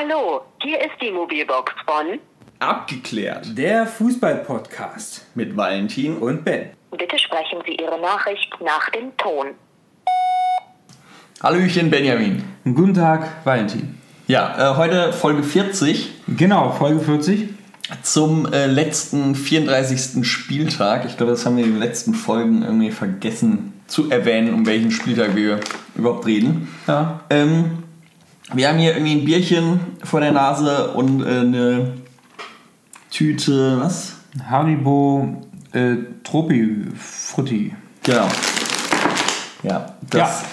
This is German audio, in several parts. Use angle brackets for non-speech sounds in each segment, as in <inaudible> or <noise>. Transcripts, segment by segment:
Hallo, hier ist die Mobilbox von Abgeklärt Der Fußball-Podcast mit Valentin und Ben. Bitte sprechen Sie Ihre Nachricht nach dem Ton. Hallöchen Benjamin. Guten Tag, Valentin. Ja, äh, heute Folge 40 Genau, Folge 40. zum äh, letzten 34. Spieltag. Ich glaube, das haben wir in den letzten Folgen irgendwie vergessen zu erwähnen, um welchen Spieltag wir überhaupt reden. Ja. Ähm, wir haben hier irgendwie ein Bierchen vor der Nase und äh, eine Tüte, was? Haribo äh, Tropi Frutti. Genau. Ja, das,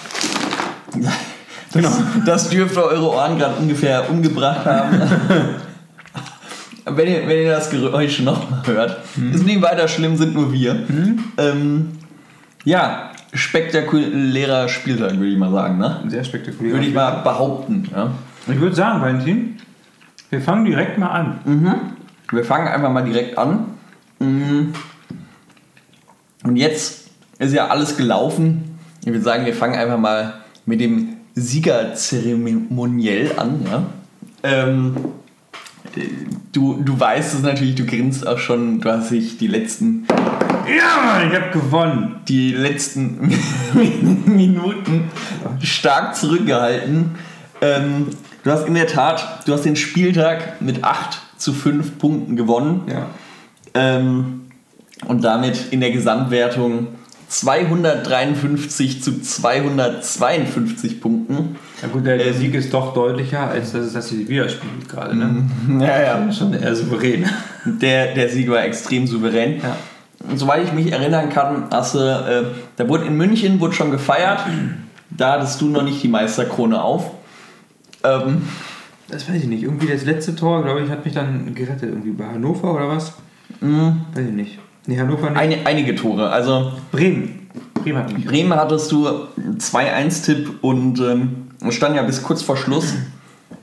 <laughs> das, das dürfte eure Ohren gerade ungefähr umgebracht haben. <laughs> wenn, ihr, wenn ihr das Geräusch nochmal hört, ist nicht weiter schlimm, sind nur wir. Ähm, ja, spektakulärer Spieltag, würde ich mal sagen. Ne? Sehr spektakulär. Würde ich mal behaupten. Ja? Ich würde sagen, Valentin, wir fangen direkt mal an. Wir fangen einfach mal direkt an. Mm. Und jetzt ist ja alles gelaufen. Ich würde sagen, wir fangen einfach mal mit dem Siegerzeremoniell an. Ja? Ähm, du, du weißt es natürlich, du grinst auch schon, du hast dich die letzten, Ja, ich habe gewonnen. die letzten <laughs> Minuten stark zurückgehalten. Ähm, du hast in der Tat, du hast den Spieltag mit 8 zu 5 Punkten gewonnen. Ja. Ähm, und damit in der Gesamtwertung 253 zu 252 Punkten. Ja gut, der, der Ähm. Sieg ist doch deutlicher, als dass es das hier widerspiegelt gerade. Ne? Ja, ja. Schon eher souverän. Der, der Sieg war extrem souverän. Ja. Und soweit ich mich erinnern kann, hast du, äh, da wurde in München wurde schon gefeiert. Da hattest du noch nicht die Meisterkrone auf. Ähm, Das weiß ich nicht. Irgendwie das letzte Tor, glaube ich, hat mich dann gerettet. Irgendwie bei Hannover oder was? Weiß ich nicht. Nee, Hannover nicht. eine, einige Tore. Also Bremen. Bremen hat mich. Bremen hattest du 2-1-Tipp und ähm, es stand ja bis kurz vor Schluss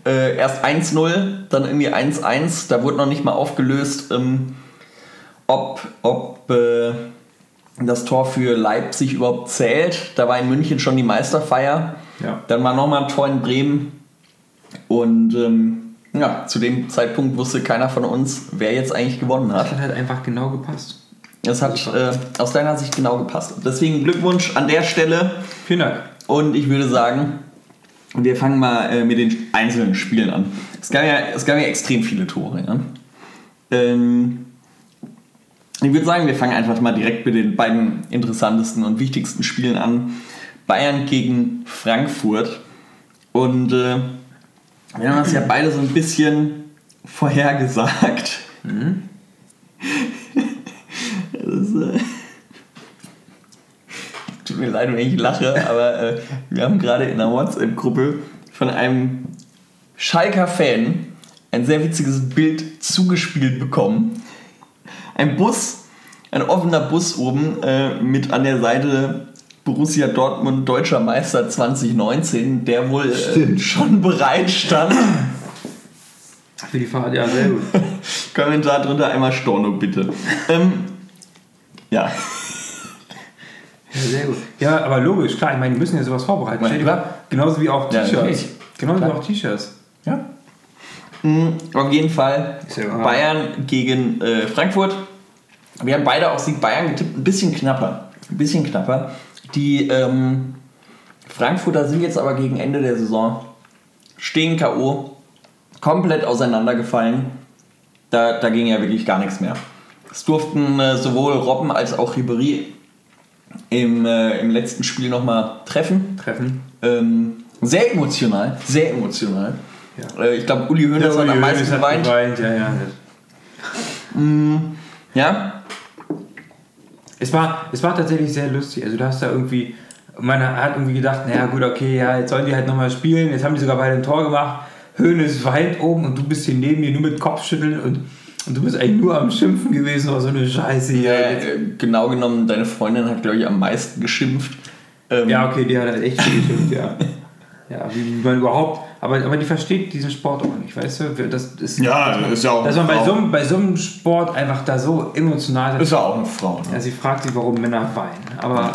äh, erst 1-0, dann irgendwie 1-1. Da wurde noch nicht mal aufgelöst, ähm, ob, ob äh, das Tor für Leipzig überhaupt zählt. Da war in München schon die Meisterfeier. Ja. Dann war nochmal ein Tor in Bremen. Und ähm, ja, zu dem Zeitpunkt wusste keiner von uns, wer jetzt eigentlich gewonnen hat. Das hat halt einfach genau gepasst. Das hat äh, aus deiner Sicht genau gepasst. Deswegen Glückwunsch an der Stelle. Vielen Dank. Und ich würde sagen, wir fangen mal äh, mit den einzelnen Spielen an. Es gab ja, es gab ja extrem viele Tore. Ja? Ähm, ich würde sagen, wir fangen einfach mal direkt mit den beiden interessantesten und wichtigsten Spielen an. Bayern gegen Frankfurt. Und äh, wir haben das ja beide so ein bisschen vorhergesagt. <laughs> Das, äh, Tut mir leid, wenn ich lache, aber äh, wir haben gerade in einer WhatsApp-Gruppe von einem Schalker Fan ein sehr witziges Bild zugespielt bekommen. Ein Bus, ein offener Bus oben äh, mit an der Seite Borussia Dortmund Deutscher Meister 2019, der wohl äh, schon bereit stand. Für die Fahrt, ja, sehr gut. <laughs> Kommentar drunter einmal Storno bitte. ähm, ja. Ja, sehr gut. Ja, aber logisch, klar, ich meine, die müssen ja sowas vorbereiten. Ja, Stell dir mal, genauso wie auch Ja, T-Shirts. natürlich. genauso wie Klar. auch T-Shirts. Ja. Mhm, auf jeden Fall ja. Bayern gegen äh, Frankfurt. Wir haben beide auf Sieg Bayern getippt, ein bisschen knapper. Ein bisschen knapper. Die ähm, Frankfurter sind jetzt aber gegen Ende der Saison stehen K.O. komplett auseinandergefallen. Da, da ging ja wirklich gar nichts mehr. Es durften äh, sowohl Robben als auch Ribéry im, äh, im letzten Spiel nochmal treffen. Treffen. Ähm, sehr emotional, sehr emotional. Ja. Äh, ich glaube, Uli Hoeneß hat am meisten geweint. geweint. Ja, ja. Ja, Es war, es war tatsächlich sehr lustig. Also du hast da irgendwie, man hat irgendwie gedacht, naja gut, okay, ja, jetzt sollen die halt nochmal spielen. Jetzt haben die sogar beide ein Tor gemacht. Hönes weint oben und du bist hier neben mir nur mit Kopfschütteln und, und du bist eigentlich nur am Schimpfen gewesen oder so eine Scheiße hier. äh, genau genommen, deine Freundin hat, glaube ich, am meisten geschimpft. Ähm, Ja, okay, die hat halt echt viel geschimpft, ja. Ja, wie man überhaupt, aber, aber die versteht diesen Sport auch nicht, weißt du? Das ist, Ja, dass man, ist ja auch Dass man bei so, einem- bei so einem Sport einfach da so emotional Ist ja auch eine Frau. Ja, Ne? sie fragt sich, warum Männer weinen. Aber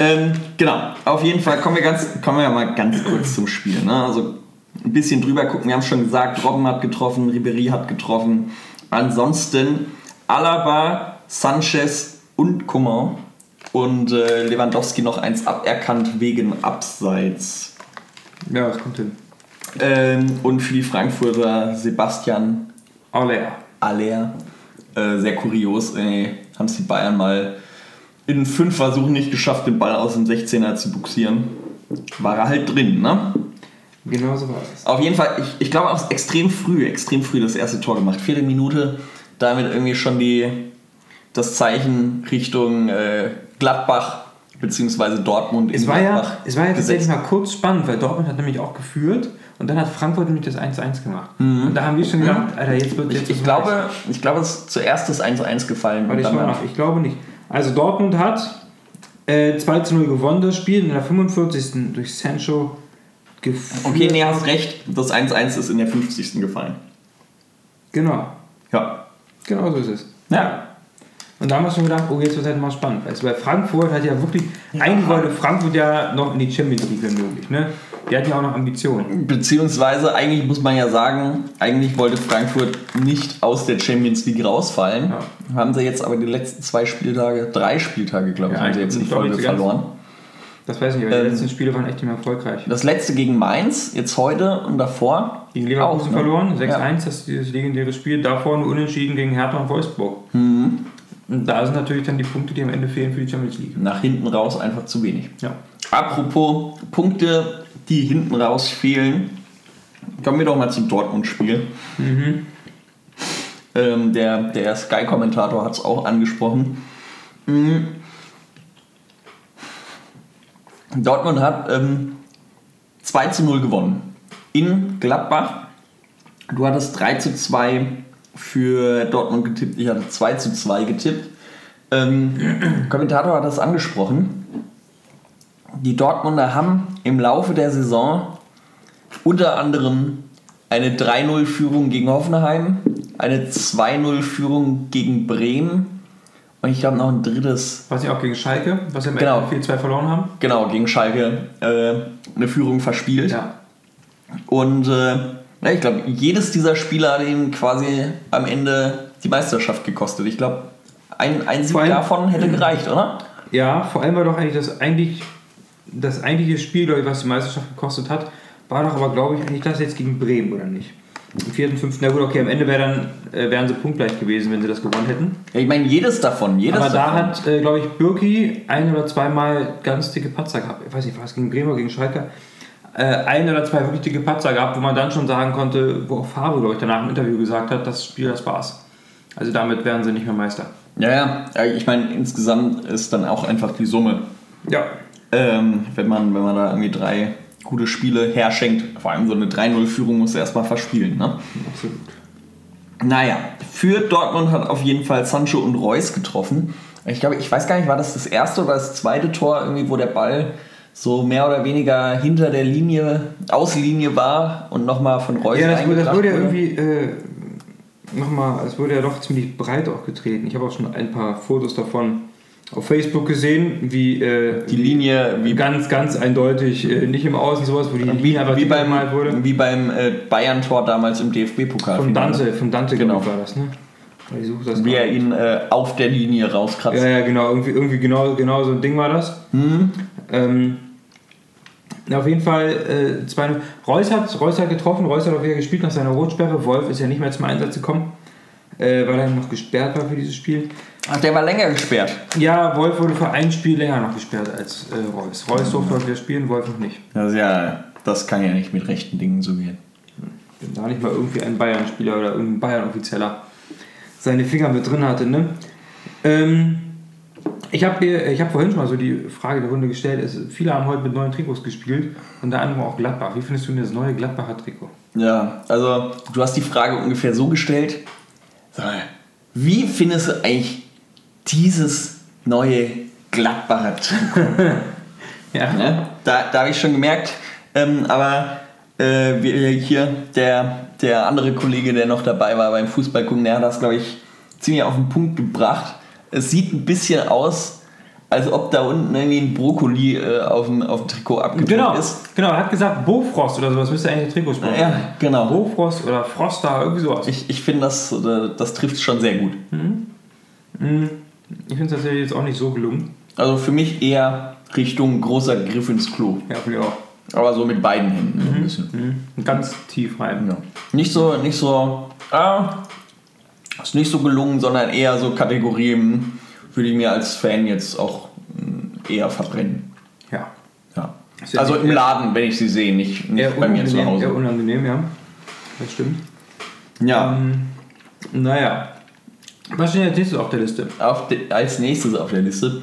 Ähm, genau, auf jeden Fall kommen wir, ganz, kommen wir mal ganz kurz zum Spiel. Ne? Also ein bisschen drüber gucken. Wir haben schon gesagt, Robben hat getroffen, Ribery hat getroffen. Ansonsten Alaba, Sanchez und Coman und äh, Lewandowski noch eins aberkannt wegen Abseits. Ja, das kommt hin. Ähm, und für die Frankfurter Sebastian Aller. Aller. Äh, sehr kurios. Äh, Haben es die Bayern mal in fünf Versuchen nicht geschafft, den Ball aus dem 16er zu buxieren. War er halt drin, ne? Genau so war es. Auf jeden Fall, ich, ich glaube auch extrem früh, extrem früh das erste Tor gemacht. Vierte Minute, damit irgendwie schon die, das Zeichen Richtung äh, Gladbach bzw. Dortmund Es in war, ja, Gladbach es war ja tatsächlich mal kurz spannend, weil Dortmund hat nämlich auch geführt und dann hat Frankfurt nämlich das 1-1 gemacht. Und da haben wir schon gedacht, Alter, jetzt wird jetzt Ich, ich, glaube, ich glaube, es ist zuerst das 1-1 gefallen. Warte, und ich nach. Ich glaube nicht. Also Dortmund hat äh, 2 zu 0 gewonnen das Spiel in der 45. durch Sancho geführt. Okay, nee, hast recht. Das 1-1 ist in der 50. gefallen. Genau. Ja. Genau so ist es. Ja. Und da haben wir schon gedacht, oh, jetzt wird halt mal spannend. Weißt du, weil Frankfurt hat ja wirklich, eigentlich wollte Frankfurt ja noch in die Champions League, wenn möglich. Ne? Die hatten ja auch noch Ambitionen. Beziehungsweise, eigentlich muss man ja sagen, eigentlich wollte Frankfurt nicht aus der Champions League rausfallen. Ja. Haben sie jetzt aber die letzten zwei Spieltage, drei Spieltage, glaube ich, Ja, haben sie jetzt in Folge verloren. Das weiß ich nicht, aber die Ähm, letzten Spiele waren echt immer erfolgreich. Das letzte gegen Mainz, jetzt heute und davor. Gegen Leverkusen auch, ne? verloren, 6-1, Ja. das ist dieses legendäre Spiel. Davor nur unentschieden gegen Hertha und Wolfsburg. Mhm. Und da sind natürlich dann die Punkte, die am Ende fehlen für die Champions League. Nach hinten raus einfach zu wenig. Ja. Apropos Punkte, die hinten raus fehlen, kommen wir doch mal zum Dortmund-Spiel. Ähm, der der Sky-Kommentator hat es auch angesprochen. Mhm. Dortmund hat ähm, 2 zu 0 gewonnen. In Gladbach. Du hattest 3 zu 2 für Dortmund getippt, ich hatte 2 zu 2 getippt. Ähm, <clears throat> Kommentator hat das angesprochen. Die Dortmunder haben im Laufe der Saison unter anderem eine 3-0-Führung gegen Hoffenheim, eine 2-0-Führung gegen Bremen und ich glaube noch ein drittes, Was sie auch gegen Schalke, was sie am Genau. Ende 4-2 verloren haben. genau, gegen Schalke äh, eine Führung verspielt. Ja. Und äh, ja, ich glaube, jedes dieser Spieler hat ihm quasi am Ende die Meisterschaft gekostet. Ich glaube, ein, ein Sieg allem- davon hätte gereicht, oder? Ja, vor allem war doch eigentlich das eigentlich das eigentliche Spiel, ich, was die Meisterschaft gekostet hat, war doch aber, glaube ich, eigentlich das jetzt gegen Bremen, oder nicht? Im vierten, fünften, na gut, okay, am Ende wär dann, äh, wären sie punktgleich gewesen, wenn sie das gewonnen hätten. Ja, ich meine, jedes davon, jedes aber da davon. hat, äh, glaube ich, Birki ein oder zweimal ganz dicke Patzer gehabt. Ich weiß nicht, war es gegen Bremen oder gegen Schalke? Äh, ein oder zwei wirklich dicke Patzer gehabt, wo man dann schon sagen konnte, wo auch Favre, glaube ich, danach im Interview gesagt hat, das Spiel, das war's. Also damit wären sie nicht mehr Meister. Ja, ja, ja, ich meine, insgesamt ist dann auch einfach die Summe. Ja. Ähm, wenn, man, wenn man da irgendwie drei gute Spiele herschenkt, vor allem so eine 3-0-Führung muss erstmal verspielen. Ne? Absolut. Naja, für Dortmund hat auf jeden Fall Sancho und Reus getroffen. Ich glaube, ich weiß gar nicht, war das das erste oder das zweite Tor, irgendwie, wo der Ball so mehr oder weniger hinter der Linie, Auslinie war und nochmal von Reus Ja, das, wurde- das wurde ja irgendwie, äh, nochmal, es wurde ja doch ziemlich breit auch getreten. Ich habe auch schon ein paar Fotos davon auf Facebook gesehen, wie äh, Die Linie, wie, ganz, ganz eindeutig, äh, nicht im Außen sowas, wo die wie, Linie einfach wie beim, wurde. wie beim äh, Bayern-Tor damals im DFB-Pokal. Von Dante, von Dante Genau. war das, ne? Ich suche das Wie er ihn äh, auf der Linie rauskratzt. Ja, ja, genau, irgendwie, irgendwie genau, genau so ein Ding war das. Mhm. Ähm, auf jeden Fall, äh, zwei, Reus, hat, Reus hat getroffen, Reus hat auch wieder gespielt nach seiner Rotsperre. Wolf ist ja nicht mehr zum Einsatz gekommen, äh, weil er noch gesperrt war für dieses Spiel. Ach, der war länger gesperrt. Ja, Wolf wurde für ein Spiel länger noch gesperrt als äh, Reus. Reus durfte heute wieder spielen, Wolf noch nicht. Das, ist ja, das kann ja nicht mit rechten Dingen so gehen. Wenn da nicht mal irgendwie ein Bayern-Spieler oder irgendein Bayern-Offizieller seine Finger mit drin hatte, ne? Ähm, ich habe ich hab vorhin schon mal so die Frage der Runde gestellt. Es, viele haben heute mit neuen Trikots gespielt, unter anderem auch Gladbach. Wie findest du denn das neue Gladbacher Trikot? Ja, also du hast die Frage ungefähr so gestellt. Wie findest du eigentlich dieses neue Gladbacher Trikot? <laughs> Ja. ne? Da, da habe ich schon gemerkt. Ähm, aber äh, wir, hier, der, der andere Kollege, der noch dabei war beim Fußball gucken, der hat das, glaube ich, ziemlich auf den Punkt gebracht. Es sieht ein bisschen aus, als ob da unten irgendwie ein Brokkoli äh, auf, dem, auf dem Trikot abgedruckt Genau, ist. genau, er hat gesagt Bofrost oder sowas, müsste eigentlich Trikot sprechen. Ja, genau. Bofrost oder Froster, irgendwie sowas. Ich, ich finde, das, äh, das trifft schon sehr gut. Ich finde es tatsächlich jetzt auch nicht so gelungen. Also für mich eher Richtung großer Griff ins Klo. Ja, finde ich auch. Aber so mit beiden Händen so ein bisschen. Mhm. Ganz tief rein. Ja. Nicht so, nicht so, ah, ist nicht so gelungen, sondern eher so Kategorien, würde ich mir als Fan jetzt auch mm, eher verbrennen. Ja. Ja. Also im Laden, wenn ich sie sehe, nicht, nicht bei mir zu Hause. eher unangenehm, ja. Das stimmt. Ja. Ähm, naja. Was steht als nächstes auf der Liste? Auf de, als nächstes auf der Liste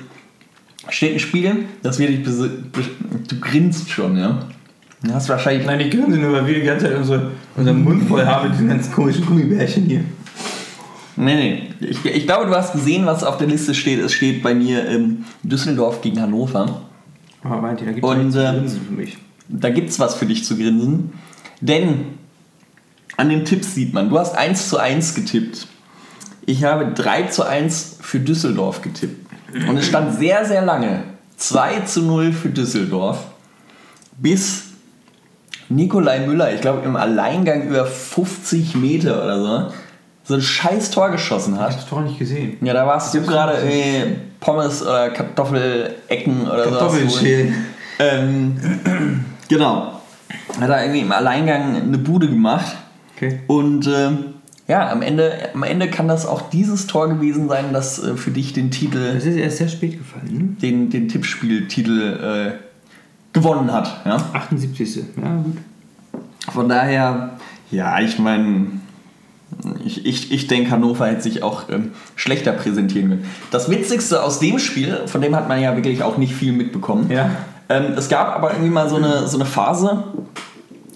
steht ein Spiel, das wird dich Du grinst schon, ja. Du hast wahrscheinlich. Nein, die grinsen nur, weil wir die ganze Zeit unsere, unseren Mund voll haben mit diesen ganzen komischen Gummibärchen hier. Nee, nee. Ich, ich glaube, du hast gesehen, was auf der Liste steht. Es steht bei mir ähm, Düsseldorf gegen Hannover. Aber meint ihr, da gibt es ähm, grinsen für mich. Da gibt's was für dich zu grinsen. Denn an den Tipps sieht man, du hast 1 zu 1 getippt. Ich habe 3 zu 1 für Düsseldorf getippt. Und es stand sehr, sehr lange 2 zu 0 für Düsseldorf. Bis Nikolai Müller, ich glaube im Alleingang über 50 Meter oder so, so ein scheiß Tor geschossen Ich hat. hab's doch nicht gesehen. Ja, da warst du hab's gerade irgendwie Pommes oder Kartoffelecken oder so. Kartoffelschälen. Ähm, genau. Hat er irgendwie im Alleingang eine Bude gemacht. Okay. Und ähm, ja, am Ende, am Ende kann das auch dieses Tor gewesen sein, das äh, für dich den Titel, Das ist erst sehr spät gefallen, den, den Tippspieltitel äh, gewonnen hat. Ja? ne? 78. Ja, gut. Von daher, ja, ich meine, ich, ich, ich denke, Hannover hätte sich auch ähm, schlechter präsentieren können. Das Witzigste aus dem Spiel, von dem hat man ja wirklich auch nicht viel mitbekommen. Ja. Ähm, es gab aber irgendwie mal so eine, so eine Phase,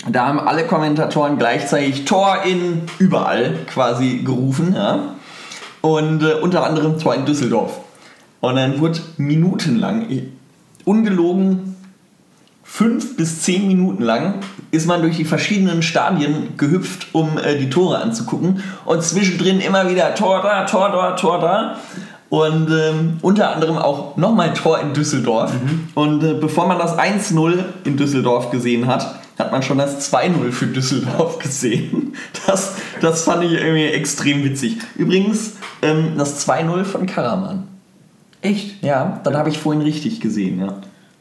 da haben alle Kommentatoren gleichzeitig Tor in überall quasi gerufen. Ja? Und äh, unter anderem Tor in Düsseldorf. Und dann wurde minutenlang, ungelogen, fünf bis zehn Minuten lang ist man durch die verschiedenen Stadien gehüpft, um äh, die Tore anzugucken. Und zwischendrin immer wieder Tor da, Tor da, Tor da. Und ähm, unter anderem auch nochmal Tor in Düsseldorf. Und äh, bevor man das 1-0 in Düsseldorf gesehen hat, hat man schon das 2-0 für Düsseldorf <laughs> gesehen. Das, das fand ich irgendwie extrem witzig. Übrigens, ähm, das 2-0 von Karaman. Echt? Ja, dann habe ich vorhin richtig gesehen, ja.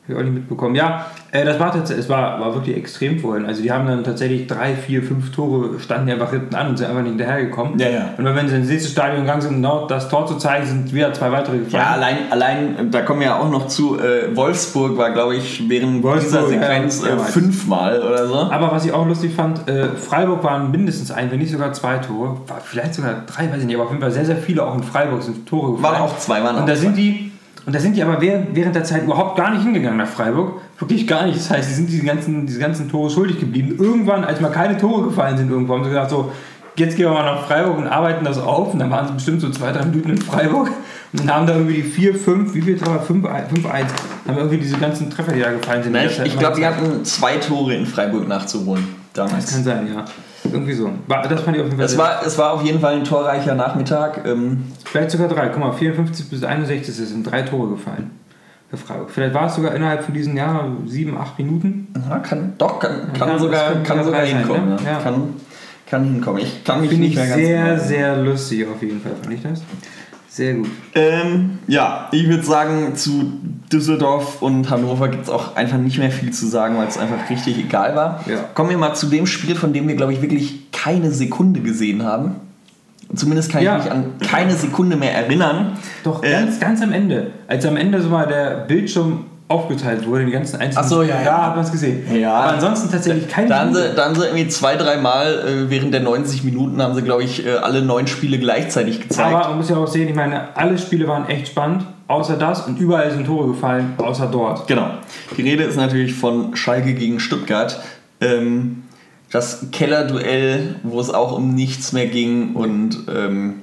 Hab ich auch nicht mitbekommen. Ja, äh, das war tatsächlich, es war, war wirklich extrem vorhin. Also die haben dann tatsächlich drei, vier, fünf Tore standen die einfach hinten an und sind einfach nicht hinterhergekommen. Ja, ja. Und wenn sie ins nächste Stadion gegangen sind, genau das Tor zu zeigen, sind wieder zwei weitere gefallen. Ja, allein, allein, da kommen wir ja auch noch zu, äh, Wolfsburg war, glaube ich, während Wolfsburg, dieser Sequenz ja, ja, äh, fünfmal oder so. Aber was ich auch lustig fand, äh, Freiburg waren mindestens ein, wenn nicht sogar zwei Tore, vielleicht sogar drei, weiß ich nicht, aber auf jeden Fall sehr, sehr viele auch in Freiburg sind Tore gefallen. Waren auch zwei, waren und da sind die und da sind die aber während, der Zeit überhaupt gar nicht hingegangen nach Freiburg. Wirklich gar nicht. Das heißt, die sind diese ganzen, diese ganzen Tore schuldig geblieben. Irgendwann, als mal keine Tore gefallen sind, irgendwo haben sie gesagt, so, jetzt gehen wir mal nach Freiburg und arbeiten das auf. Und dann waren sie bestimmt so zwei, drei Minuten in Freiburg und dann haben da irgendwie die vier, fünf, wie viel Treffer? Fünf, fünf, eins. Haben irgendwie diese ganzen Treffer, die da gefallen sind. Nein, in ich glaube, die hatten zwei Tore in Freiburg nachzuholen Das damals. kann sein, ja. Irgendwie so. Das fand ich auf jeden Fall Es war, es war auf jeden Fall ein torreicher Nachmittag. Ähm, Vielleicht sogar drei. Guck mal, 54 bis 61 sind drei Tore gefallen. Für Freiburg. Vielleicht war es sogar innerhalb von diesen ja, sieben, acht Minuten. ja, kann, doch, kann, kann Kann- sogar, kann kann sogar drei sein, hinkommen. ne? ja. Kann, kann hinkommen. Ich kann mich Finde nicht ich sehr, sehr lustig auf jeden Fall, fand ich das. Sehr gut. Ähm, ja, ich würde sagen, zu Düsseldorf und Hannover gibt es auch einfach nicht mehr viel zu sagen, weil es einfach richtig egal war. Ja. Kommen wir mal zu dem Spiel, von dem wir, glaube ich, wirklich keine Sekunde gesehen haben. Zumindest kann Ja. ich mich an keine Sekunde mehr erinnern. Doch, Äh, ganz, ganz am Ende. Als am Ende so mal der Bildschirm aufgeteilt wurde, die ganzen einzelnen Ach so, ja, da ja. hat man es gesehen. Ja. Aber ansonsten tatsächlich keine Da haben, sie, da haben sie irgendwie zwei, dreimal äh, während der 90 Minuten haben sie, glaube ich, äh, alle neun Spiele gleichzeitig gezeigt. Aber man muss ja auch sehen, ich meine, alle Spiele waren echt spannend, außer das und überall sind Tore gefallen, außer dort. Genau. Die Rede ist natürlich von Schalke gegen Stuttgart. Ähm, das Kellerduell, wo es auch um nichts mehr ging und ähm,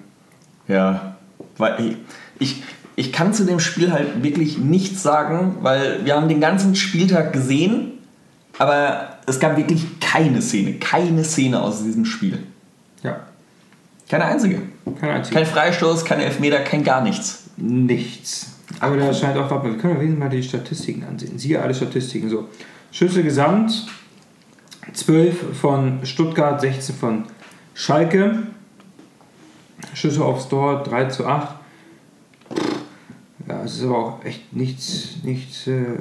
ja, weil ich, ich kann zu dem Spiel halt wirklich nichts sagen, weil wir haben den ganzen Spieltag gesehen, aber es gab wirklich keine Szene, keine Szene aus diesem Spiel. Ja, Keine einzige. kein einziges. Kein Freistoß, kein Elfmeter, kein gar nichts. Nichts. Aber da scheint auch, mal, wir können ja wenigstens mal die Statistiken ansehen. Siehe alle Statistiken. So. Schüsse gesamt 12 von Stuttgart, 16 von Schalke. Schüsse aufs Tor 3 zu 8. Ja, es ist aber auch echt nichts, nichts äh,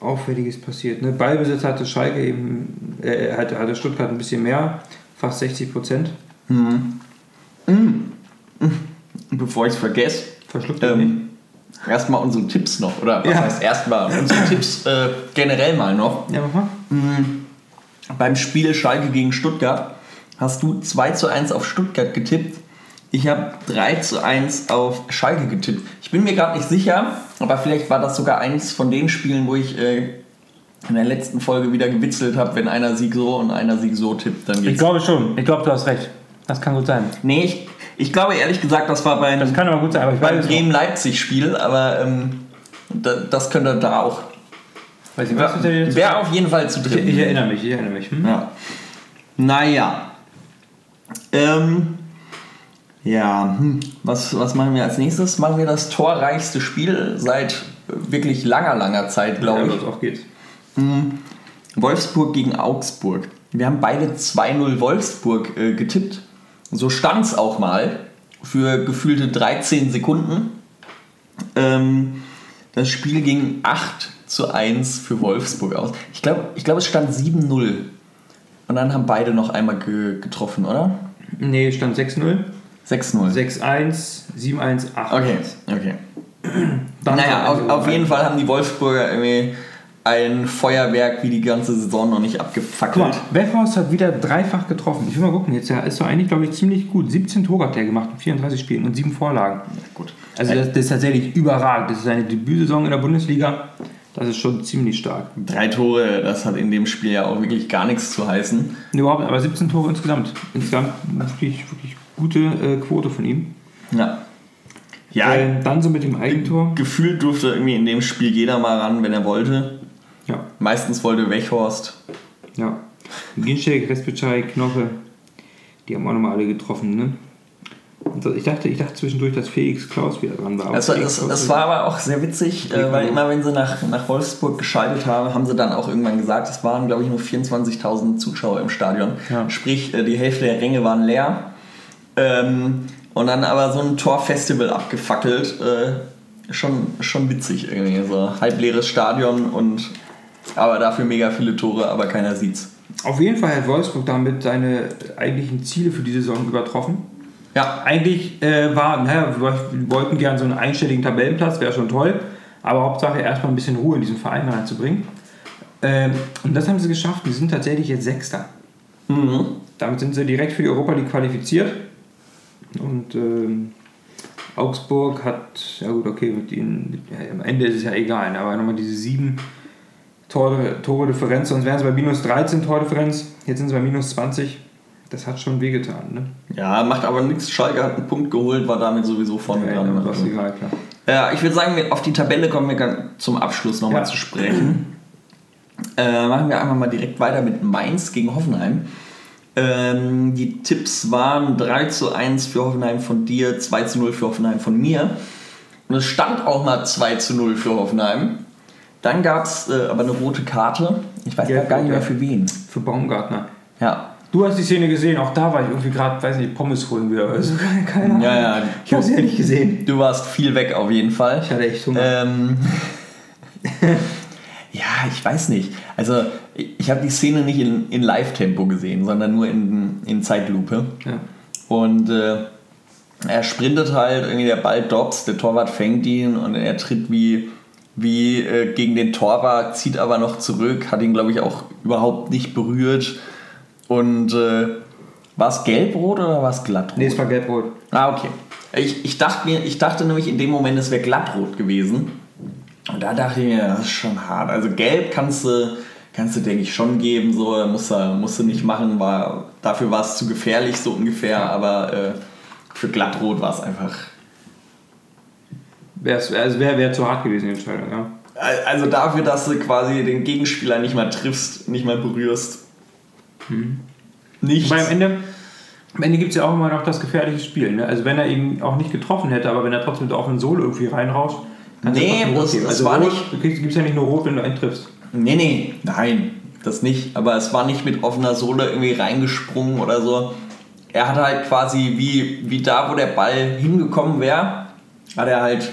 Auffälliges passiert. Ne? Ballbesitz hatte Schalke eben, äh, hatte, hatte Stuttgart ein bisschen mehr, fast 60 Prozent. Bevor ich es vergesse, Verschluckt ähm, erstmal unsere Tipps noch. Oder was Ja. heißt erstmal unsere Tipps äh, generell mal noch. Ja, mach mal. Beim Spiel Schalke gegen Stuttgart hast du 2 zu 1 auf Stuttgart getippt. Ich habe 3 zu 1 auf Schalke getippt. Ich bin mir gerade nicht sicher, aber vielleicht war das sogar eins von den Spielen, wo ich äh, in der letzten Folge wieder gewitzelt habe, wenn einer Sieg so und einer Sieg so tippt, dann Ich geht's. glaube schon. Ich glaube, du hast recht. Das kann gut sein. Nee, ich, ich glaube ehrlich gesagt, das war bei Das kann aber gut sein, aber ich beim. Bremen-Leipzig-Spiel, aber ähm, da, das könnte da auch. Weiß nicht, was jetzt? Wäre auf jeden Fall zu Ich, tippen. ich erinnere mich, ich erinnere mich. Hm? Ja. Naja. Ähm, ja, hm. was, was machen wir als nächstes? Machen wir das torreichste Spiel seit wirklich langer, langer Zeit, glaube Ja, ich. was auch geht. Wolfsburg gegen Augsburg. Wir haben beide 2-0 Wolfsburg äh, getippt. So stand es auch mal für gefühlte 13 Sekunden. Ähm, das Spiel ging 8 zu 1 für Wolfsburg aus. Ich glaube, ich glaub, es stand 7-0. Und dann haben beide noch einmal ge getroffen, oder? Nee, stand 6-0, 6-0. 6-1, 7-1, 8 Okay, okay. Dann Naja, auf, also auf jeden Fall haben die Wolfsburger irgendwie ein Feuerwerk wie die ganze Saison noch nicht Guck abgefackelt. mal, Weghorst hat wieder dreifach getroffen. Ich will mal gucken, jetzt ja, ist doch eigentlich, glaube ich, ziemlich gut. 17 Tore hat der gemacht in 34 Spielen und 7 Vorlagen. Gut. Also das, das ist tatsächlich überragend. Das ist seine Debütsaison in der Bundesliga. Das ist schon ziemlich stark. Drei Tore, das hat in dem Spiel ja auch wirklich gar nichts zu heißen. Nee, Überhaupt, aber 17 Tore insgesamt. Insgesamt wirklich, wirklich gute äh, Quote von ihm. Ja. Ja, Ähm, dann so mit dem Eigentor. gefühlt durfte irgendwie in dem Spiel jeder mal ran, wenn er wollte. Ja, Meistens wollte Wechhorst. ja. Ginczek, Respicai, Knoche, die haben auch nochmal alle getroffen, ne? Ich, dachte, ich dachte zwischendurch, dass Felix Klaus wieder dran war. Das, war- Klaus das war aber auch sehr witzig, äh, weil immer wenn sie nach, nach Wolfsburg geschaltet haben, haben sie dann auch irgendwann gesagt, es waren glaube ich nur 24.000 Zuschauer im Stadion. Ja. Sprich, äh, die Hälfte der Ränge waren leer. Ähm, und dann aber so ein Torfestival abgefackelt. Äh, schon, schon witzig irgendwie. So halbleeres Stadion und aber dafür mega viele Tore, aber keiner sieht's. Auf jeden Fall hat Wolfsburg damit seine eigentlichen Ziele für die Saison übertroffen. Ja, Eigentlich äh, war, naja, wir wollten gerne so einen einstelligen Tabellenplatz, wäre schon toll, aber Hauptsache erstmal ein bisschen Ruhe in diesen Verein reinzubringen. Ähm, und das haben sie geschafft, die sind tatsächlich jetzt Sechster. mhm. Damit sind sie direkt für die Europa League qualifiziert. Und ähm, Augsburg hat, ja gut, okay, mit ihnen, ja, am Ende ist es ja egal, ne, aber nochmal diese sieben Tore, Tore Differenz, sonst wären sie bei minus 13 Tordifferenz, jetzt sind sie bei minus 20. Das hat schon wehgetan, ne? ja, macht aber nichts. Schalke hat einen Punkt geholt, war damit sowieso vorne Ja, dran. was egal, klar. Ja, ich würde sagen, auf die Tabelle kommen wir zum Abschluss nochmal Ja. zu sprechen. Äh, machen wir einfach mal direkt weiter mit Mainz gegen Hoffenheim. Ähm, die Tipps waren 3 zu 1 für Hoffenheim von dir, 2 zu 0 für Hoffenheim von mir. Und es stand auch mal 2 zu 0 für Hoffenheim. Dann gab es äh, aber eine rote Karte. Ich weiß Ja, gar nicht mehr für wen. Für Baumgartner. Ja. Du hast die Szene gesehen, auch da war ich irgendwie gerade, weiß nicht, Pommes holen wieder. Also, <laughs> keine Ahnung. Ja, ja. Ich habe sie ja nicht gesehen. Du warst viel weg auf jeden Fall. Ich hatte echt Hunger. Ähm, <laughs> ja, ich weiß nicht. Also, ich habe die Szene nicht in, in Live-Tempo gesehen, sondern nur in, in Zeitlupe. Ja. Und äh, er sprintet halt, irgendwie der Ball dops, der Torwart fängt ihn und er tritt wie, wie äh, gegen den Torwart, zieht aber noch zurück, hat ihn, glaube ich, auch überhaupt nicht berührt. Und äh, war es gelb-rot oder war es glattrot? Nee, es war gelb-rot. Ah, okay. Ich, ich, dachte mir, ich dachte nämlich in dem Moment, es wäre glattrot gewesen. Und da dachte ich mir, das ist schon hart. Also gelb kannst du, kannst du denke ich, schon geben. So, musst du, musst du nicht machen. War, dafür war es zu gefährlich, so ungefähr. Aber äh, für glattrot war es einfach... Wär's, also wäre wär zu hart gewesen, die Entscheidung, ja. Also dafür, dass du quasi den Gegenspieler nicht mal triffst, nicht mal berührst. Nichts. Weil am Ende, am Ende gibt es ja auch immer noch das gefährliche Spiel. Ne? Also wenn er ihn auch nicht getroffen hätte, aber wenn er trotzdem mit der offenen Sohle irgendwie reinrauscht, Kannst du Nee, rot das- das also war rot, nicht- Du kriegst, gibst ja nicht nur rot, wenn du einen triffst. Nee, nee, nein, das nicht. Aber es war nicht mit offener Sohle irgendwie reingesprungen oder so. Er hat halt quasi wie, wie da, wo der Ball hingekommen wäre, hat er halt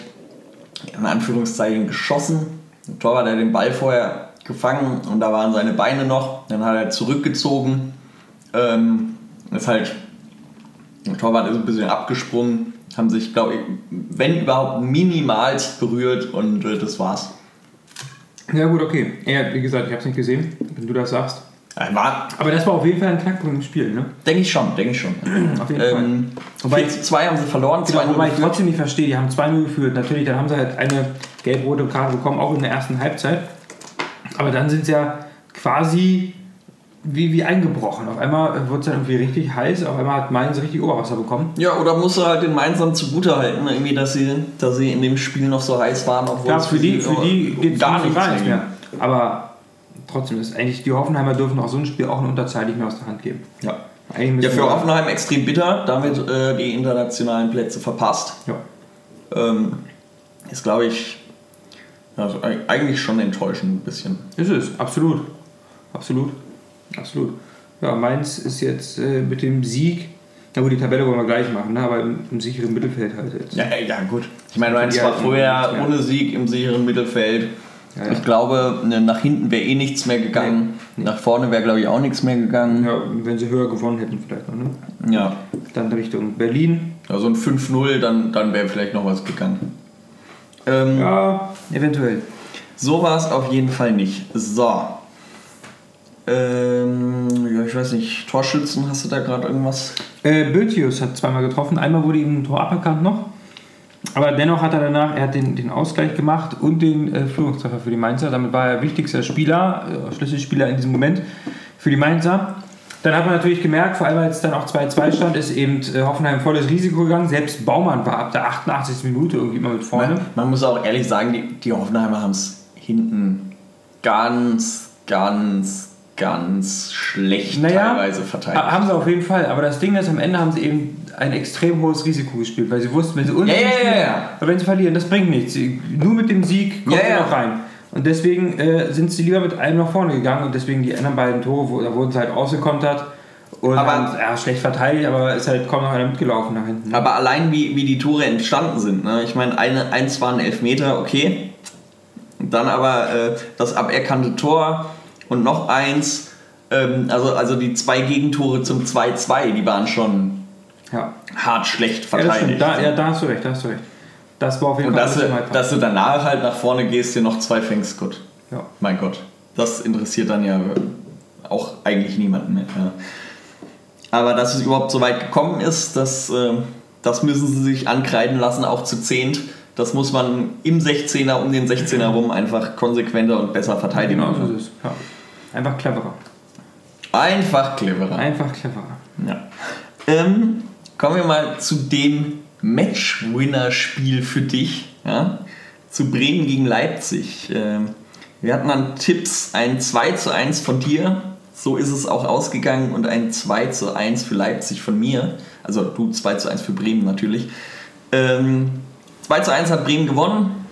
in Anführungszeichen geschossen. Der Torwart hat den Ball vorher gefangen und da waren seine Beine noch. Dann hat er zurückgezogen. Ähm, ist halt, der Torwart ist ein bisschen abgesprungen, haben sich, glaube ich, wenn überhaupt minimalst berührt und äh, das war's. Ja gut, okay. Ja, wie gesagt, ich habe es nicht gesehen, wenn du das sagst. War Aber das war auf jeden Fall ein Knackpunkt im Spiel, ne? Denke ich schon, denke ich schon. Auf jeden ähm, Wobei- 4 zu 2 haben sie verloren, 2 Genau, wobei ich 0 trotzdem nicht verstehe, die haben 2-0 geführt. Natürlich, dann haben sie halt eine gelb-rote Karte bekommen, auch in der ersten Halbzeit. Aber dann sind sie ja quasi wie, wie eingebrochen. Auf einmal wurde es dann irgendwie richtig heiß, auf einmal hat Mainz richtig Oberwasser bekommen. Ja, oder musst du halt den Mainzern zugute halten, irgendwie, dass sie, dass sie in dem Spiel noch so heiß waren, obwohl Ja, es für die, für die geht gar nichts mehr. mehr. Aber trotzdem ist eigentlich, die Hoffenheimer dürfen auch so ein Spiel auch eine Unterzahl nicht mehr aus der Hand geben. Ja. Ja, für Hoffenheim extrem bitter, damit äh, die internationalen Plätze verpasst. Ja. Ähm, ist, glaube ich, also eig- eigentlich schon enttäuschend ein bisschen. Ist es, absolut. Absolut. Absolut. Ja, Mainz ist jetzt äh, mit dem Sieg, na gut, die Tabelle wollen wir gleich machen, ne? aber im, im sicheren Mittelfeld halt jetzt. Ja, ja gut. Ich meine, Mainz war vorher ohne Sieg im sicheren Mittelfeld. Ja. Ich glaube, ne, nach hinten wäre eh nichts mehr gegangen. Nach vorne wäre, glaube ich, auch nichts mehr gegangen. Ja, wenn sie höher gewonnen hätten vielleicht noch, ne? Ja. Dann Richtung Berlin. Ja, so ein 5-0, dann, dann wäre vielleicht noch was gegangen. Ähm, Ja, eventuell. So war es auf jeden Fall nicht. So. Ähm, ja, ich weiß nicht, Torschützen, hast du da gerade irgendwas? Äh, Bötius hat zweimal getroffen. Einmal wurde ihm ein Tor aberkannt noch. Aber dennoch hat er danach, er hat den, den Ausgleich gemacht und den äh, Führungstreffer für die Mainzer. Damit war er wichtigster Spieler, äh, Schlüsselspieler in diesem Moment für die Mainzer. Dann hat man natürlich gemerkt, vor allem als dann auch 2-2 stand, ist eben äh, Hoffenheim volles Risiko gegangen. Selbst Baumann war ab der 88. Minute irgendwie mal mit vorne. Man, man muss auch ehrlich sagen, die, die Hoffenheimer haben es hinten ganz, ganz, ganz schlecht Naja, teilweise verteidigt. Ha- Haben sie auf jeden Fall, aber das Ding ist, am Ende haben sie eben ein extrem hohes Risiko gespielt, weil sie wussten, wenn sie unentschieden Ja, ja, ja, oder wenn sie verlieren, das bringt nichts. Nur mit dem Sieg kommt Ja, sie noch rein. Und deswegen äh, sind sie lieber mit einem nach vorne gegangen und deswegen die anderen beiden Tore, wo, da wurden sie halt ausgekontert und Aber- ja, schlecht verteidigt, aber ist halt kaum noch einer mitgelaufen nach hinten. Aber allein wie, wie die Tore entstanden sind. Ne? Ich meine, eine, eins war ein Elfmeter, okay. Dann aber äh, das aberkannte Tor und noch eins. Ähm, also, also die zwei Gegentore zum 2-2, die waren schon Ja, hart schlecht ja verteidigt. Da, ja, da hast du recht, da hast du recht. Das war auf jeden und Fall dass du, dass du danach halt nach vorne gehst, dir noch zwei fängst, gut. ja. Mein Gott. Das interessiert dann ja auch eigentlich niemanden mehr. Ja. Aber dass es überhaupt so weit gekommen ist, das, äh, das müssen sie sich ankreiden lassen, auch zu zehnt. Das muss man im 16er, um den 16er rum einfach konsequenter und besser verteidigen. Genau so ist es. Ja. Einfach cleverer. Einfach cleverer. Einfach cleverer. Ja. Ähm, kommen wir mal zu dem Matchwinner-Spiel für dich. Ja? Zu Bremen gegen Leipzig. Ähm, wir hatten an Tipps ein 2 zu 1 von dir. So ist es auch ausgegangen und ein 2 zu 1 für Leipzig von mir. Also du 2 zu 1 für Bremen natürlich. Ähm, 2 zu 1 hat Bremen gewonnen.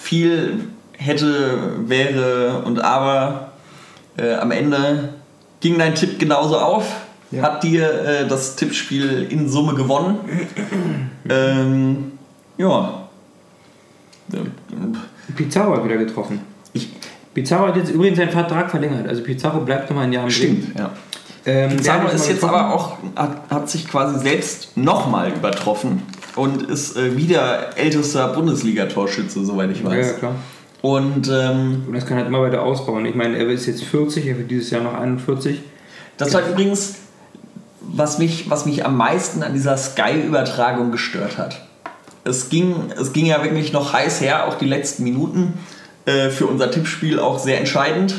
Viel hätte, wäre und aber äh, am Ende ging dein Tipp genauso auf. Ja. Hat dir äh, das Tippspiel in Summe gewonnen. ähm, ja. Pizarro hat wieder getroffen. Ich, Pizarro hat jetzt übrigens seinen Vertrag verlängert. Also Pizarro bleibt nochmal ein Jahr im stimmt, ja. Ähm, Pizarro hat ist jetzt getroffen. aber auch, hat, hat sich quasi selbst nochmal übertroffen und ist äh, wieder ältester Bundesliga-Torschütze, soweit ich Ja, ja, weiß. klar. Und ähm, Und das kann halt immer weiter ausbauen. Ich meine, er ist jetzt 40, er wird dieses Jahr noch 41. das war übrigens, was mich, was mich am meisten an dieser Sky-Übertragung gestört hat. Es ging, es ging ja wirklich noch heiß her, auch die letzten Minuten. Äh, für unser Tippspiel auch sehr entscheidend.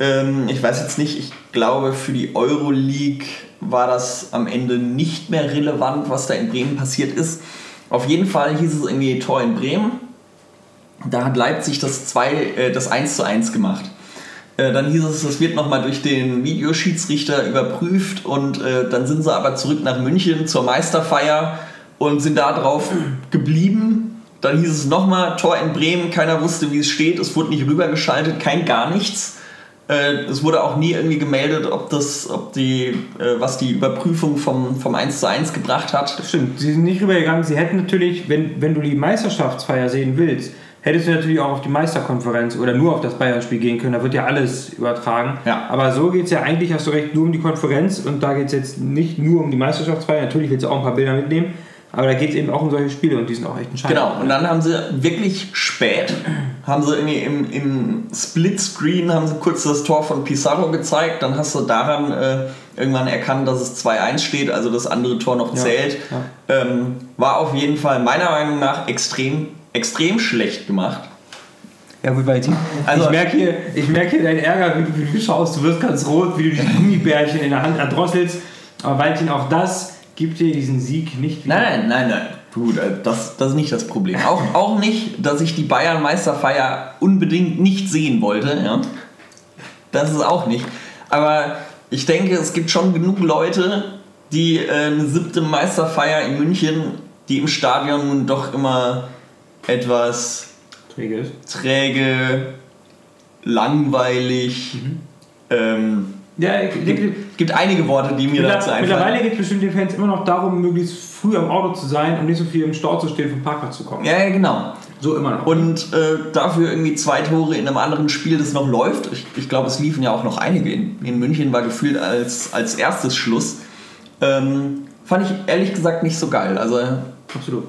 Ähm, ich weiß jetzt nicht, ich glaube, für die Euroleague war das am Ende nicht mehr relevant, was da in Bremen passiert ist. Auf jeden Fall hieß es irgendwie Tor in Bremen. Da hat Leipzig das, 2, äh, das 1 zu 1 gemacht. Äh, dann hieß es, das wird nochmal durch den Videoschiedsrichter überprüft und äh, dann sind sie aber zurück nach München zur Meisterfeier und sind da drauf geblieben, dann hieß es nochmal, Tor in Bremen, keiner wusste, wie es steht, es wurde nicht rübergeschaltet, kein gar nichts. Äh, es wurde auch nie irgendwie gemeldet, ob das, ob die, äh, was die Überprüfung vom, vom 1 zu 1 gebracht hat. Stimmt, sie sind nicht rübergegangen. Sie hätten natürlich, wenn, wenn du die Meisterschaftsfeier sehen willst, hättest du natürlich auch auf die Meisterkonferenz oder nur auf das Bayern-Spiel gehen können. Da wird ja alles übertragen. Ja. Aber so geht es ja eigentlich, hast du recht, nur um die Konferenz. Und da geht es jetzt nicht nur um die Meisterschaftsfeier. Natürlich willst du auch ein paar Bilder mitnehmen. Aber da geht es eben auch um solche Spiele und die sind auch echt entscheidend. Genau, und dann haben sie wirklich spät, haben sie irgendwie im, im Splitscreen, haben sie kurz das Tor von Pizarro gezeigt, dann hast du daran äh, irgendwann erkannt, dass es 2-1 steht, also das andere Tor noch Ja, zählt. ja. Ähm, war auf jeden Fall meiner Meinung nach extrem, extrem schlecht gemacht. Ja gut, Valentin. Also- ich merke hier, ich merke hier deinen Ärger, wie du, wie du schaust. Du wirst ganz rot, wie du die <laughs> Gummibärchen in der Hand erdrosselst. Aber Valentin, auch das gibt dir diesen Sieg nicht wieder. Nein, nein, nein. Gut, äh, das, das ist nicht das Problem. Auch, auch nicht, dass ich die Bayern-Meisterfeier unbedingt nicht sehen wollte. Ja? Das ist auch nicht. Aber ich denke, es gibt schon genug Leute, die äh, eine siebte Meisterfeier in München, die im Stadion nun doch immer etwas Träge träge, langweilig. Ähm, Ja, ich denke, gibt, gibt einige Worte, die mir dazu einfallen. Mittlerweile geht es bestimmt den Fans immer noch darum, möglichst früh am Auto zu sein und nicht so viel im Stau zu stehen, vom Parkplatz zu kommen. Ja, ja, genau. So immer noch. Und äh, dafür irgendwie zwei Tore in einem anderen Spiel, das noch läuft. Ich, ich glaube, es liefen ja auch noch einige. In, in München war gefühlt als, als erstes Schluss. Ähm, fand ich ehrlich gesagt nicht so geil. Also Absolut.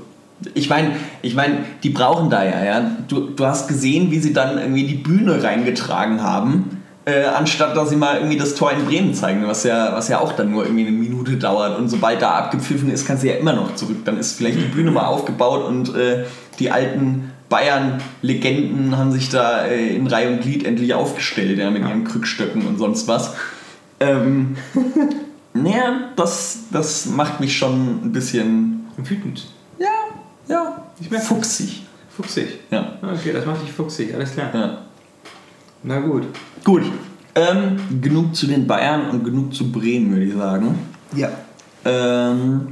Ich meine, ich mein, die brauchen da ja, ja. Du, du hast gesehen, wie sie dann irgendwie die Bühne reingetragen haben, äh, anstatt dass sie mal irgendwie das Tor in Bremen zeigen, was ja, was ja auch dann nur irgendwie eine Minute dauert. Und sobald da abgepfiffen ist, kannst du ja immer noch zurück. Dann ist vielleicht die Bühne mal aufgebaut und äh, die alten Bayern-Legenden haben sich da äh, in Reihe und Glied endlich aufgestellt, ja, mit ihren Krückstöcken und sonst was. Ähm, <laughs> naja, das, das macht mich schon ein bisschen, Wütend. Ja, Ich merke- fuchsig. Fuchsig. Ja, Okay, das macht dich fuchsig, alles klar. ja. Na gut. Gut, ähm, genug zu den Bayern und genug zu Bremen, würde ich sagen. Ja. Ähm,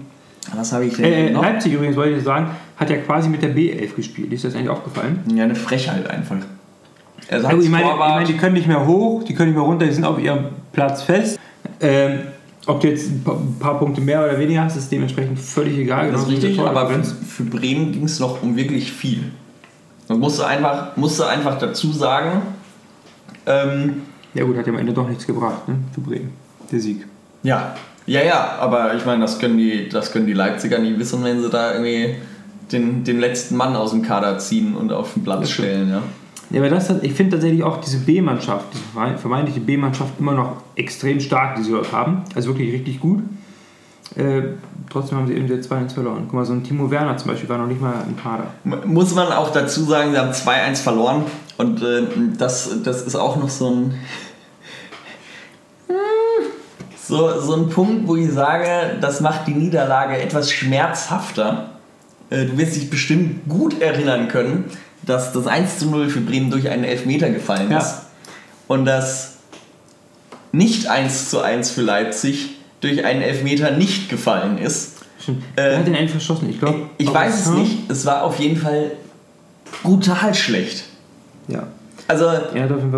was habe ich denn Äh, noch? Leipzig übrigens, wollte ich sagen, hat ja quasi mit der B11 gespielt. Ist das eigentlich aufgefallen? Ja, eine Frechheit einfach. Gut, ich, meine, ich meine, die können nicht mehr hoch, die können nicht mehr runter, die sind auf ihrem Platz fest. Ähm, ob du jetzt ein paar, Punkte mehr oder weniger hast, ist dementsprechend völlig egal. Das ist Genauso wie richtig, aber für, für Bremen ging es noch um wirklich viel. Man musste einfach, musste einfach dazu sagen, ähm, Ja gut, hat ja am Ende doch nichts gebracht, ne? Für Bremen. Der Sieg. ja, ja, ja, aber ich meine, das können die, das können die Leipziger nie wissen, wenn sie da irgendwie den, den letzten Mann aus dem Kader ziehen und auf den Platz stellen. Ja. Ja, aber das, ich finde tatsächlich auch diese B-Mannschaft, diese verme- vermeintliche B-Mannschaft immer noch extrem stark, die sie dort haben. Also wirklich richtig gut. Äh, trotzdem haben sie eben jetzt 2-1 verloren. Guck mal, so ein Timo Werner zum Beispiel war noch nicht mal im Kader. Muss man auch dazu sagen, sie haben 2-1 verloren und äh, das, das ist auch noch so ein. <laughs> So, so ein Punkt, wo ich sage, das macht die Niederlage etwas schmerzhafter. Äh, du wirst dich bestimmt gut erinnern können, dass das 1 zu 0 für Bremen durch einen Elfmeter gefallen Ja. ist. Und das nicht 1 zu 1 für Leipzig durch einen Elfmeter nicht gefallen ist. Stimmt. Äh, Wer hat den eigentlich verschossen? Ich glaube. Ich weiß es nicht. Es war auf jeden Fall brutal schlecht. Ja. Also,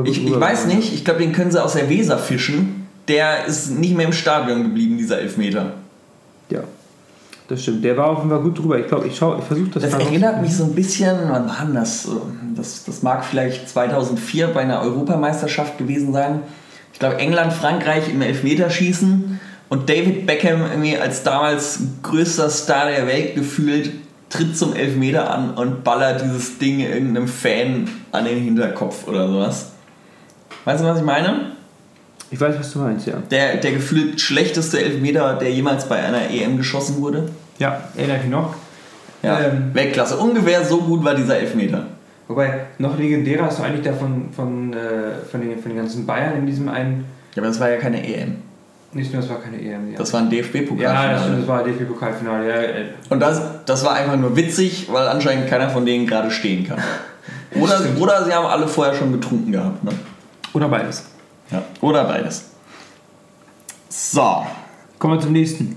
ich, ich weiß nicht. Ich glaube, den können sie aus der Weser fischen. Der ist nicht mehr im Stadion geblieben, dieser Elfmeter. Ja. Das stimmt. Der war auf jeden Fall gut drüber. Ich glaube, ich schaue, ich versuche das Das erinnert mich so ein bisschen, wann war denn das? das? Das mag vielleicht 2004 bei einer Europameisterschaft gewesen sein. Ich glaube, England, Frankreich im Elfmeterschießen und David Beckham irgendwie als damals größter Star der Welt gefühlt tritt zum Elfmeter an und ballert dieses Ding irgendeinem Fan an den Hinterkopf oder sowas. Weißt du, was ich meine? Ich weiß, was du meinst, ja. Der, der gefühlt schlechteste Elfmeter, der jemals bei einer EM geschossen wurde. Ja, erinnere mich noch. Ja, Ähm. Weltklasse. Ungefähr so gut war dieser Elfmeter. Wobei, noch legendärer ist doch eigentlich der von, von, äh, von, den, von den ganzen Bayern in diesem einen. Ja, aber das war ja keine EM. Nicht nur, das war keine EM. Ja, Das war ein ja das, DFB-Pokalfinale. war DFB-Pokalfinale. Ja, äh, Und das, das war einfach nur witzig, weil anscheinend keiner von denen gerade stehen kann. <laughs> Oder, oder sie haben alle vorher schon getrunken gehabt. Ne? oder beides. Ja. Oder beides. So, Kommen wir zum nächsten.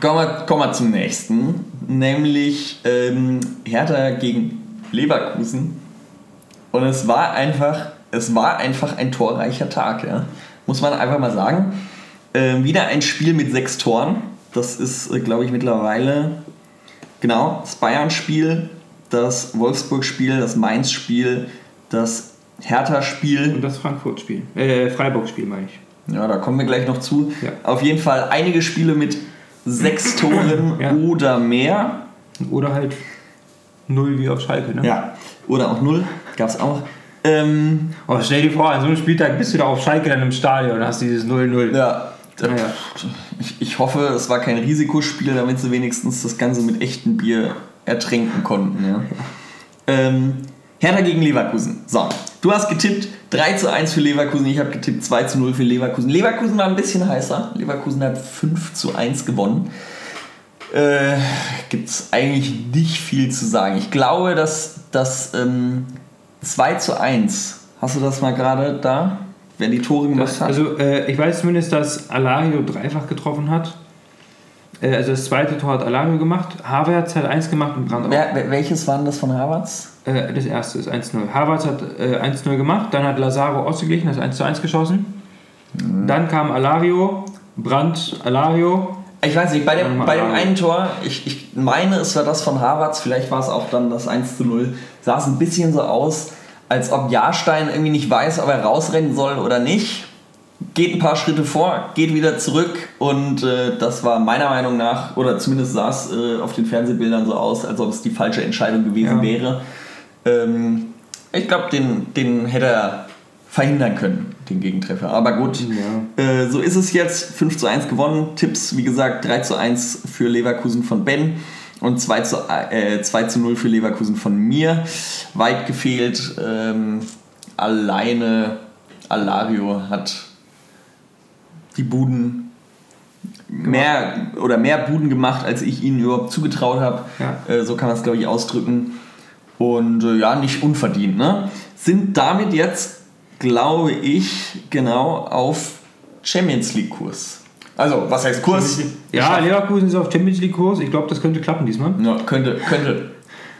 kommen wir, kommen wir zum nächsten. Nämlich ähm, Hertha gegen Leverkusen. Und es war einfach, es war einfach ein torreicher Tag, ja. Muss man einfach mal sagen. Ähm, wieder ein Spiel mit sechs Toren. Das ist, äh, glaube ich, mittlerweile genau das Bayern-Spiel, das Wolfsburg-Spiel, das Mainz-Spiel, das Hertha-Spiel. Und das Frankfurt-Spiel. Äh, Freiburg-Spiel meine ich. Ja, da kommen wir gleich noch zu. Ja. Auf jeden Fall einige Spiele mit sechs <clears throat> Toren Ja. oder mehr. Oder halt null wie auf Schalke, ne? Ja, oder auch null, gab es auch. Ähm, Aber stell dir vor, an so einem Spieltag bist du da auf Schalke dann im Stadion und hast dieses 0-0. ja, Naja. ich, ich hoffe, es war kein Risikospiel, damit sie wenigstens das Ganze mit echtem Bier ertränken konnten. Ja. <laughs> Ähm, Hertha gegen Leverkusen. So, du hast getippt 3 zu 1 für Leverkusen, ich habe getippt 2 zu 0 für Leverkusen. Leverkusen war ein bisschen heißer. Leverkusen hat 5 zu 1 gewonnen. Äh, Gibt es eigentlich nicht viel zu sagen. Ich glaube, dass das ähm, 2 zu 1, hast du das mal gerade da? Wer die Tore gemacht Das, hat? also äh, ich weiß zumindest, dass Alario dreifach getroffen hat. Äh, also das zweite Tor hat Alario gemacht. Havertz hat eins gemacht und Brandt auch. Wer- welches waren das von Havertz? Äh, das erste ist 1-0. Havertz hat äh, 1-0 gemacht, dann hat Lazaro ausgeglichen, das 1-1 geschossen. Mhm. Dann kam Alario, Brandt, Alario. Ich weiß nicht, bei dem, bei dem einen Tor, ich, ich meine, es war das von Havertz, vielleicht war es auch dann das 1 zu 0, sah es ein bisschen so aus, als ob Jahrstein irgendwie nicht weiß, ob er rausrennen soll oder nicht. Geht ein paar Schritte vor, geht wieder zurück und äh, das war meiner Meinung nach, oder zumindest sah es äh, auf den Fernsehbildern so aus, als ob es die falsche Entscheidung gewesen Ja. wäre. Ähm, ich glaube, den, den hätte er verhindern können, den Gegentreffer. Aber gut, Ja. äh, so ist es jetzt. 5 zu 1 gewonnen. Tipps, wie gesagt, 3 zu 1 für Leverkusen von Ben und 2 zu, äh, 2 zu 0 für Leverkusen von mir. Weit gefehlt. Ähm, alleine Alario hat die Buden mehr oder mehr Buden gemacht, als ich ihnen überhaupt zugetraut habe. Ja. Äh, so kann man es, glaube ich, ausdrücken. Und äh, ja, nicht unverdient. Ne? Sind damit jetzt, glaube ich, genau auf Champions League-Kurs. Also, was heißt Kurs? <laughs> Ja, Leverkusen ist auf Champions League Kurs. Ich glaube, das könnte klappen diesmal, Ja, könnte, könnte.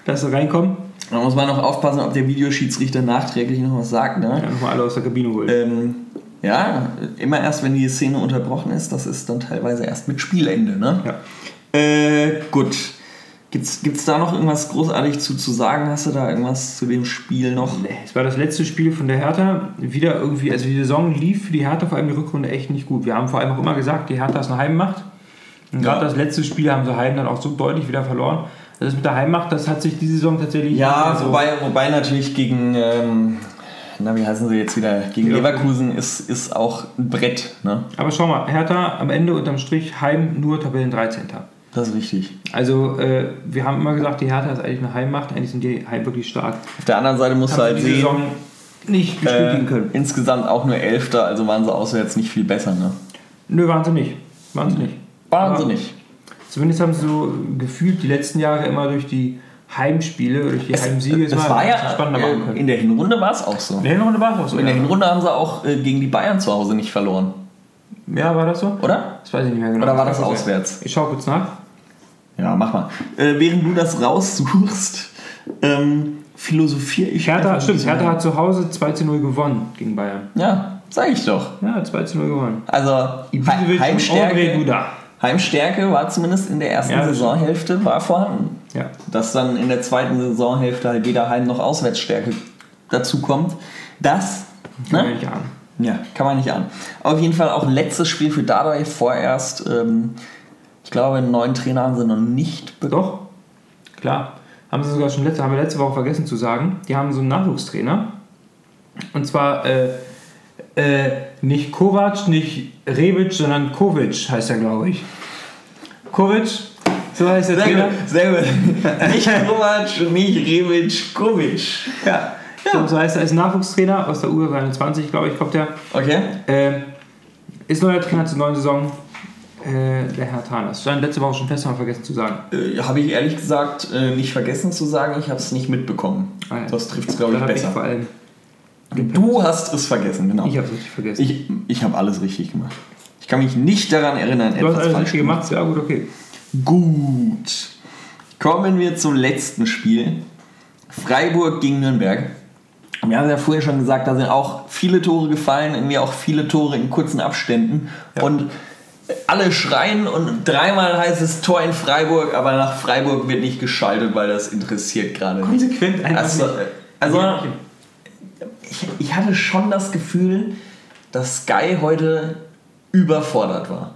dass sie reinkommen. Da muss man noch aufpassen, ob der Videoschiedsrichter nachträglich noch was sagt. Ne? Ja, nochmal alle aus der Kabine holen. Ähm, ja, immer erst, wenn die Szene unterbrochen ist, das ist dann teilweise erst mit Spielende. Ne? Ja. Äh, gut. Gibt's, gibt's da noch irgendwas großartig zu, zu sagen? Hast du da irgendwas zu dem Spiel noch? Nee, Es war das letzte Spiel von der Hertha. Wieder irgendwie, also die Saison lief für die Hertha, vor allem die Rückrunde, echt nicht gut. Wir haben vor allem auch immer gesagt, die Hertha ist eine Heimmacht. Und Ja. gerade das letzte Spiel haben sie Heim dann auch so deutlich wieder verloren. Das mit der Heimmacht, das hat sich diese Saison tatsächlich Ja, mehr wobei, wobei natürlich gegen, ähm, na wie heißen sie jetzt wieder, gegen. Leverkusen ist, ist auch ein Brett. Ne? Aber schau mal, Hertha am Ende unterm Strich Heim nur Tabellen 13. Das ist richtig. Also äh, wir haben immer gesagt, die Hertha ist eigentlich eine Heimmacht, eigentlich sind die Heim wirklich stark. Auf der anderen Seite musst du halt die sehen, Saison nicht äh, bestätigen können. insgesamt auch nur Elfter, also waren sie auswärts nicht viel besser. Ne? Nö, waren sie nicht. Waren sie nicht. Waren sie nicht. Zumindest haben sie so gefühlt die letzten Jahre immer durch die Heimspiele, durch die Heimsiege es war ja, spannender machen äh, können. in der Hinrunde war es auch so. In der Hinrunde war es auch so. In der ja. Hinrunde haben sie auch äh, gegen die Bayern zu Hause nicht verloren, ja, war das so? oder? Das weiß ich nicht mehr genau. Oder war das Ich- auswärts? Ich schau kurz nach. Ja, mach mal. Äh, während du das raussuchst, ähm, philosophiere ich. Hertha, stimmt. Hertha hat zu Hause 2 zu 0 gewonnen gegen Bayern. Ja, sag ich doch. Ja, 2 zu 0 gewonnen. Also André Heimstärke. Heimstärke war zumindest in der ersten Ja, Saisonhälfte war vorhanden. Ja. Dass dann in der zweiten Saisonhälfte halt weder Heim- noch Auswärtsstärke dazu kommt, das Kann ne? ich nicht ahnen. ja, kann man nicht an. Auf jeden Fall auch letztes Spiel für Dardai vorerst. Ähm, ich glaube, einen neuen Trainer haben sie noch nicht bekommen. Doch, klar. Haben sie sogar schon letzte, haben wir letzte Woche vergessen zu sagen. Die haben so einen Nachwuchstrainer. Und zwar äh, äh, nicht Kovac, nicht Rebic, sondern Kovic heißt er, glaube ich. Kovic, so heißt der Sehr Trainer. gut, sehr gut. <laughs> nicht Kovac, nicht Rebic, Kovic. Ja. So, so heißt er, ist Nachwuchstrainer aus der U23, glaube ich, kommt der. Okay. Äh, ist neuer Trainer zur neuen Saison. Äh, der Herr Thanas. Stand letzte Woche schon fest, haben wir vergessen zu sagen. Äh, habe ich ehrlich gesagt äh, nicht vergessen zu sagen, ich habe es nicht mitbekommen. Ah, ja. Das trifft es, glaube ich, besser. vor allem. Du hast es vergessen, genau. Ich habe es richtig vergessen. Ich, ich habe alles richtig gemacht. Ich kann mich nicht daran erinnern, du hast etwas alles falsch richtig gemacht, ja gut, okay. Gut. Kommen wir zum letzten Spiel. Freiburg gegen Nürnberg. Wir haben ja vorher schon gesagt, da sind auch viele Tore gefallen, irgendwie auch viele Tore in kurzen Abständen. Und alle schreien und dreimal heißt es Tor in Freiburg, aber nach Freiburg wird nicht geschaltet, weil das interessiert gerade nicht. Konsequent einfach Also, also ich, ich hatte schon das Gefühl, dass Sky heute überfordert war.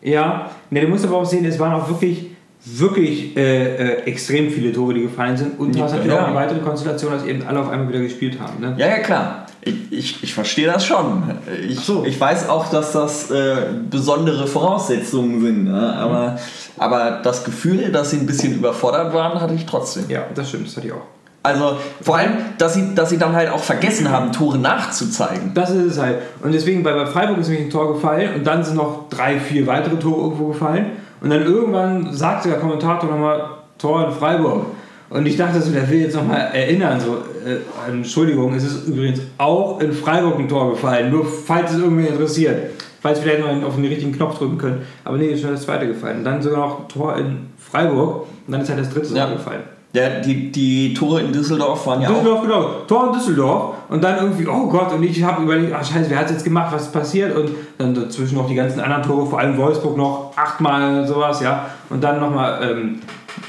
Ja, ne, du musst aber auch sehen, es waren auch wirklich, wirklich äh, äh, extrem viele Tore, die gefallen sind. Und du hast natürlich auch die weitere Konstellation, dass eben alle auf einmal wieder gespielt haben. Ne? Ja, ja, klar. Ich, ich, ich verstehe das schon. Ich, so. ich weiß auch, dass das äh, besondere Voraussetzungen sind. Ne? Aber, aber das Gefühl, dass sie ein bisschen überfordert waren, hatte ich trotzdem. Ja, das stimmt, das hatte ich auch. Also vor allem, dass sie, dass sie dann halt auch vergessen haben, Tore nachzuzeigen. Das ist es halt. Und deswegen, bei, bei Freiburg ist nämlich ein Tor gefallen und dann sind noch drei, vier weitere Tore irgendwo gefallen. Und dann irgendwann sagte der Kommentator nochmal Tor in Freiburg. Und ich dachte so, der will jetzt nochmal erinnern, so, äh, Entschuldigung, es ist übrigens auch in Freiburg ein Tor gefallen, nur falls es irgendwie interessiert. Falls wir vielleicht noch auf den richtigen Knopf drücken können. Aber nee, ist schon das zweite gefallen. Und dann sogar noch Tor in Freiburg und dann ist halt das dritte Ja. Tor gefallen. Ja, die, die Tore in Düsseldorf waren ja auch. Düsseldorf, genau. Tor in Düsseldorf. Und dann irgendwie, oh Gott, und ich habe überlegt, ach scheiße, wer hat jetzt gemacht, was ist passiert? Und dann dazwischen noch die ganzen anderen Tore, vor allem Wolfsburg noch achtmal sowas, ja. Und dann nochmal ähm,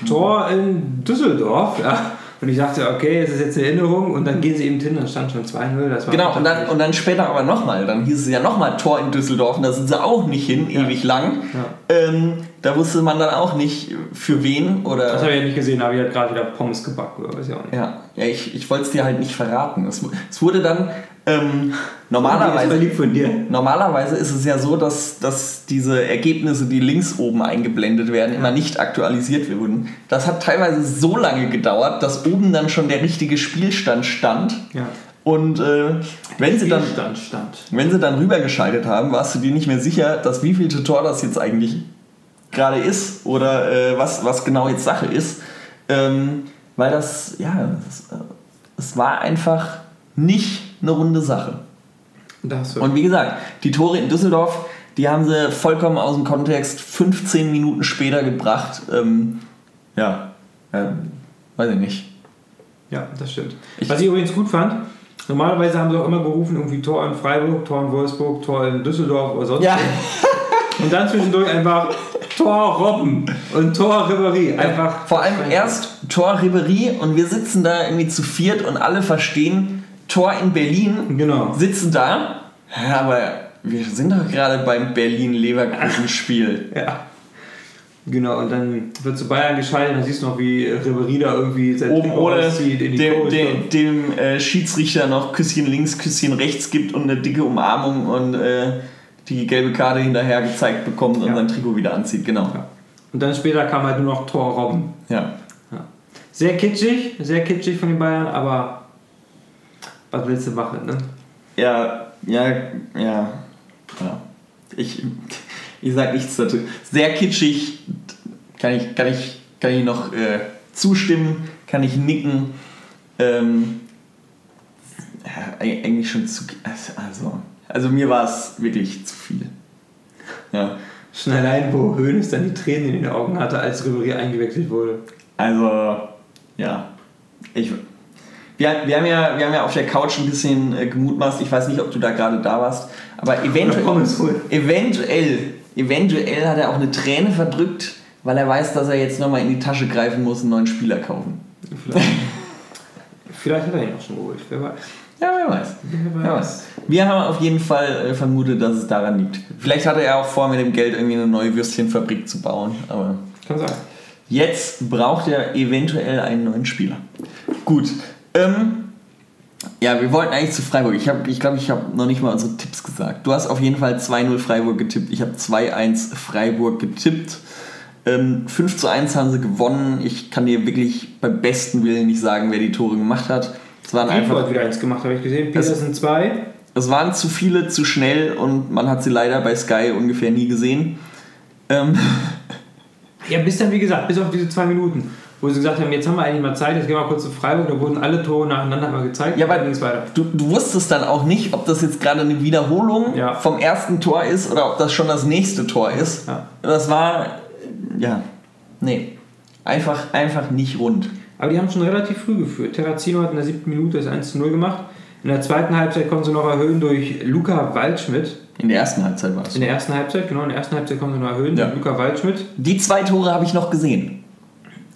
Tor in Düsseldorf, ja. Und ich dachte, okay, es ist jetzt eine Erinnerung. Und dann gehen sie eben hin, dann stand schon 2-0. Das war Genau, und dann, und dann später aber nochmal. Dann hieß es ja nochmal Tor in Düsseldorf und da sind sie auch nicht hin, Ja. ewig lang. Ja. Ähm, da wusste man dann auch nicht, für wen oder. Das habe ich ja nicht gesehen, da habe ich halt gerade wieder Pommes gebacken, oder weiß ich auch nicht. Ja, ja ich, ich wollte es dir halt nicht verraten. Es, es wurde dann ähm, normalerweise. war lieb von dir. Normalerweise ist es ja so, dass, dass diese Ergebnisse, die links oben eingeblendet werden, immer nicht aktualisiert wurden. Das hat teilweise so lange gedauert, dass oben dann schon der richtige Spielstand stand. Ja. Und äh, wenn, sie dann, Stand stand. wenn sie dann rübergeschaltet haben, warst du dir nicht mehr sicher, dass wie viel Tor das jetzt eigentlich gerade ist oder äh, was, was genau jetzt Sache ist. Ähm, weil das, ja, es, äh, es war einfach nicht eine runde Sache. Und wie gesagt, die Tore in Düsseldorf, die haben sie vollkommen aus dem Kontext 15 Minuten später gebracht. Ähm, ja, ähm, weiß ich nicht. Ja, das stimmt. Ich- Was ich übrigens gut fand, normalerweise haben sie auch immer gerufen, irgendwie Tor in Freiburg, Tor in Wolfsburg, Tor in Düsseldorf oder sonst Ja. Und dann zwischendurch einfach Tor Robben und Tor Ribéry. Einfach. vor allem erst Tor Ribery und wir sitzen da irgendwie zu viert und alle verstehen Tor in Berlin, Genau. sitzen da. Ja, aber wir sind doch gerade beim Berlin-Leverkusen-Spiel. <laughs> Ja. Genau, und dann wird zu Bayern geschaltet, dann siehst du noch, wie Ribéry da irgendwie sein Oben ohne auszieht in die dem, dem, dem äh, Schiedsrichter noch Küsschen links, Küsschen rechts gibt und eine dicke Umarmung und äh, die gelbe Karte hinterher gezeigt bekommt und Ja. sein Trikot wieder anzieht. Genau. Ja. Und dann später kam halt nur noch Tor Robben. Ja. Sehr kitschig, sehr kitschig von den Bayern, aber was willst du machen, ne? Ja, ja, ja. ja. Ich, ich sag nichts dazu. Sehr kitschig, kann ich, kann ich, kann ich noch äh, zustimmen, kann ich nicken. Ähm, ja, eig- eigentlich schon zu. Also, also mir war es wirklich zu viel. Ja. Schon allein, wo Hoeneß dann die Tränen in den Augen hatte, als Ribéry eingewechselt wurde. Also, ja. Ich, wir, wir, haben ja, wir haben ja auf der Couch ein bisschen äh, gemutmaßt. Ich weiß nicht, ob du da gerade da warst. Aber eventuell, eventuell, eventuell hat er auch eine Träne verdrückt, weil er weiß, dass er jetzt nochmal in die Tasche greifen muss und einen neuen Spieler kaufen. Vielleicht, vielleicht hat er ihn auch schon geholt, wer weiß. Ja, wer weiß. Wer weiß. Wir haben auf jeden Fall äh, vermutet, dass es daran liegt. Vielleicht hatte er auch vor, mit dem Geld irgendwie eine neue Würstchenfabrik zu bauen. Aber Kann sein. Jetzt braucht er eventuell einen neuen Spieler. Gut. Ähm, ja, wir wollten eigentlich zu Freiburg. Ich glaube, ich, glaub, ich habe noch nicht mal unsere Tipps gesagt. Du hast auf jeden Fall 2-0 Freiburg getippt. Ich habe 2-1 Freiburg getippt. Ähm, 5 zu 1 haben sie gewonnen. Ich kann dir wirklich beim besten Willen nicht sagen, wer die Tore gemacht hat. Es waren Einfach einfach hat wieder eins gemacht, habe ich gesehen. Petersen zwei. es waren zu viele, zu schnell und man hat sie leider bei Sky ungefähr nie gesehen. Ähm, <laughs> Ja, bis dann, wie gesagt, bis auf diese zwei Minuten, wo sie gesagt haben, jetzt haben wir eigentlich mal Zeit, jetzt gehen wir mal kurz zu Freiburg, da wurden alle Tore nacheinander mal gezeigt. Ja, aber- dann ging es weiter. Du, du wusstest dann auch nicht, ob das jetzt gerade eine Wiederholung Ja. vom ersten Tor ist oder ob das schon das nächste Tor ist. Ja. Das war, ja, nee, einfach, einfach nicht rund. Aber die haben schon relativ früh geführt. Terrazino hat in der siebten Minute das 1 zu 0 gemacht. In der zweiten Halbzeit konnten sie noch erhöhen durch Luca Waldschmidt. In der ersten Halbzeit war es. In der ersten Halbzeit, genau, in der ersten Halbzeit konnten sie noch erhöhen Ja. durch Luca Waldschmidt. Die zwei Tore habe ich noch gesehen.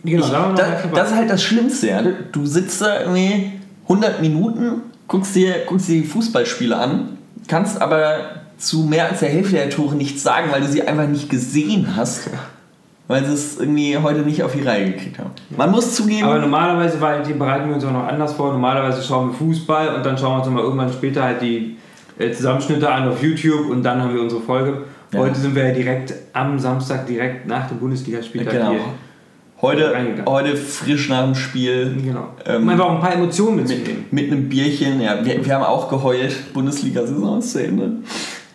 Genau, Ich, da das ist halt das Schlimmste. Ja. Du- Du sitzt da irgendwie 100 Minuten, guckst dir, guckst dir die Fußballspiele an, kannst aber zu mehr als der Hälfte der Tore nichts sagen, weil du sie einfach nicht gesehen hast. Weil sie es irgendwie heute nicht auf die Reihe gekriegt haben. Man muss zugeben, Aber normalerweise weil die bereiten wir uns auch noch anders vor. Normalerweise schauen wir Fußball und dann schauen wir uns mal irgendwann später halt die äh, Zusammenschnitte an auf YouTube und dann haben wir unsere Folge. Ja. Heute sind wir ja direkt am Samstag, direkt nach dem Bundesligaspieltag genau. hier. heute, heute frisch nach dem Spiel Genau. Ähm, um einfach auch ein paar Emotionen mitzunehmen. mit einem Bierchen. Ja, wir, wir haben auch geheult. Bundesliga-Saison zu Ende.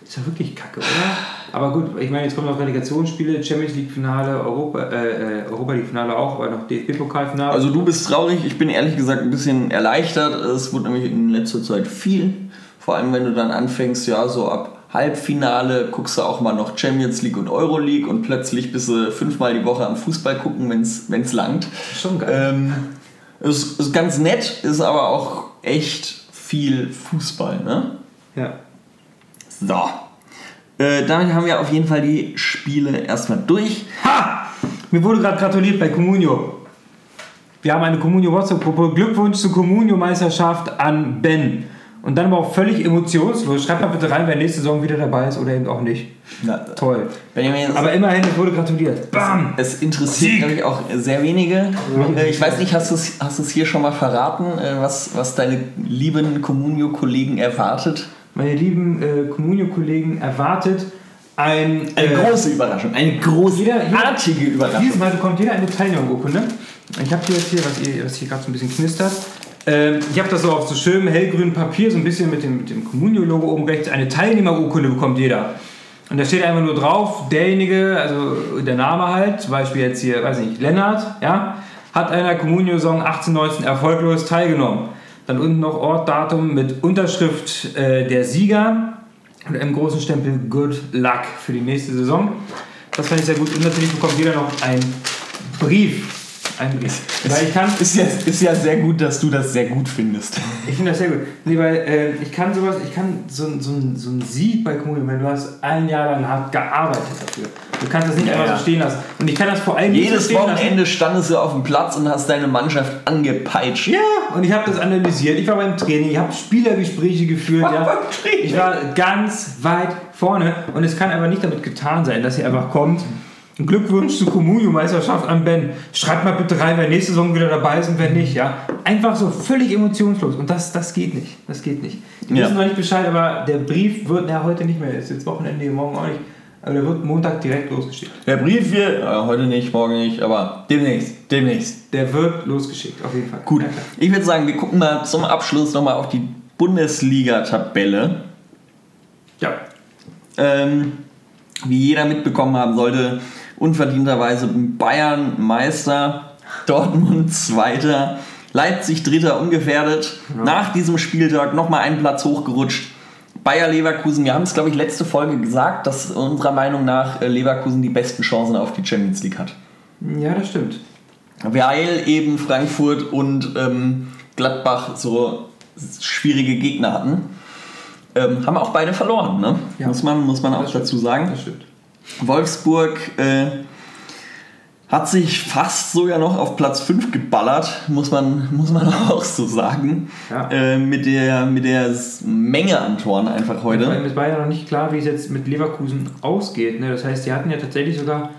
Ist ja wirklich kacke, oder? Aber gut, ich meine, jetzt kommen noch Relegationsspiele, Champions League-Finale, Europa, äh, äh, Europa League-Finale auch, aber noch DFB-Pokalfinale. Also du bist traurig, ich bin ehrlich gesagt ein bisschen erleichtert. Es wurde nämlich in letzter Zeit viel. Vor allem wenn du dann anfängst, ja, so ab Halbfinale guckst du auch mal noch Champions League und Euroleague und plötzlich bist du fünfmal die Woche am Fußball gucken, wenn es langt. schon geil. Ähm, ist, ist ganz nett, ist aber auch echt viel Fußball, ne? ja. So. Äh, damit haben wir auf jeden Fall die Spiele erstmal durch. Ha! Mir wurde gerade gratuliert bei Comunio. Wir haben eine Comunio WhatsApp-Gruppe. Glückwunsch zur Comunio-Meisterschaft an Ben. Und dann aber auch völlig emotionslos. Schreibt mal bitte rein, wer nächste Saison wieder dabei ist oder eben auch nicht. Na, Toll. Benjamin, Aber immerhin, es wurde gratuliert. Bam! Es interessiert, glaube ich, auch sehr wenige. Äh, Ich weiß nicht, hast du es hast du's hier schon mal verraten, äh, was, was deine lieben Communio-Kollegen erwartet? Meine lieben äh, Comunio-Kollegen erwartet ein. Eine äh, große Überraschung, eine großartige Überraschung. Dieses Mal bekommt jeder eine Teilnehmerurkunde. Ich habe hier jetzt hier, was, ihr, was hier gerade so ein bisschen knistert. Ähm, ich habe das so auf so schönem hellgrünen Papier, so ein bisschen mit dem, mit dem Communio-Logo oben rechts. Eine Teilnehmerurkunde bekommt jeder. Und da steht einfach nur drauf, derjenige, also der Name halt, zum Beispiel jetzt hier, weiß nicht, Lennart, ja, hat an einer Communio-Saison 1819 erfolglos teilgenommen. Dann unten noch Ort, Datum mit Unterschrift äh, der Sieger und einem großen Stempel Good Luck für die nächste Saison. Das fand ich sehr gut. Und natürlich bekommt jeder noch einen Brief. Einen Brief. Weil ich kann, Ist ja, ist ja sehr gut, dass du das sehr gut findest. ich finde das sehr gut. Nee, weil äh, ich kann sowas, ich kann so, so, so ein Sieg bei Kommunen, wenn du hast ein Jahr lang hart gearbeitet dafür. Du kannst das nicht Ja, einfach ja. so stehen lassen. Und ich kann das vor allem nicht so Jedes stehen lassen. Wochenende standest du auf dem Platz und hast deine Mannschaft angepeitscht. Ja, und ich habe das analysiert. Ich war beim Training, ich habe Spielergespräche geführt. War Ja. Ich war ganz weit vorne und es kann aber nicht damit getan sein, dass ihr einfach kommt. Glückwunsch zur Communio-Meisterschaft an Ben. Schreibt mal bitte rein, wer nächste Saison wieder dabei ist und wer nicht. Ja? Einfach so völlig emotionslos. Und das, das geht nicht. Das geht nicht. Die Ja. wissen noch nicht Bescheid, aber der Brief wird, na heute nicht mehr, ist jetzt Wochenende, morgen auch nicht. Aber der wird Montag direkt losgeschickt. Der Brief wird, äh, heute nicht, morgen nicht, aber demnächst, demnächst. Der wird losgeschickt, auf jeden Fall. Gut, Ja, ich würde sagen, wir gucken mal zum Abschluss nochmal auf die Bundesliga-Tabelle. Ja. Ähm, wie jeder mitbekommen haben sollte, unverdienterweise Bayern Meister, Dortmund Zweiter, Leipzig Dritter ungefährdet. Nach diesem Spieltag nochmal einen Platz hochgerutscht. Bayer Leverkusen, wir haben es glaube ich letzte Folge gesagt, dass unserer Meinung nach äh, Leverkusen die besten Chancen auf die Champions League hat. ja, das stimmt. Weil eben Frankfurt und ähm, Gladbach so schwierige Gegner hatten. Ähm, haben auch beide verloren, ne? Ja. Muss, man, muss man auch dazu sagen. Das stimmt. Wolfsburg äh, hat sich fast sogar noch auf Platz 5 geballert, muss man, muss man <laughs> auch so sagen. Ja. Äh, mit, der, mit der Menge an Toren einfach heute. Es war ja noch nicht klar, wie es jetzt mit Leverkusen ausgeht. Ne? Das heißt, die hatten ja tatsächlich sogar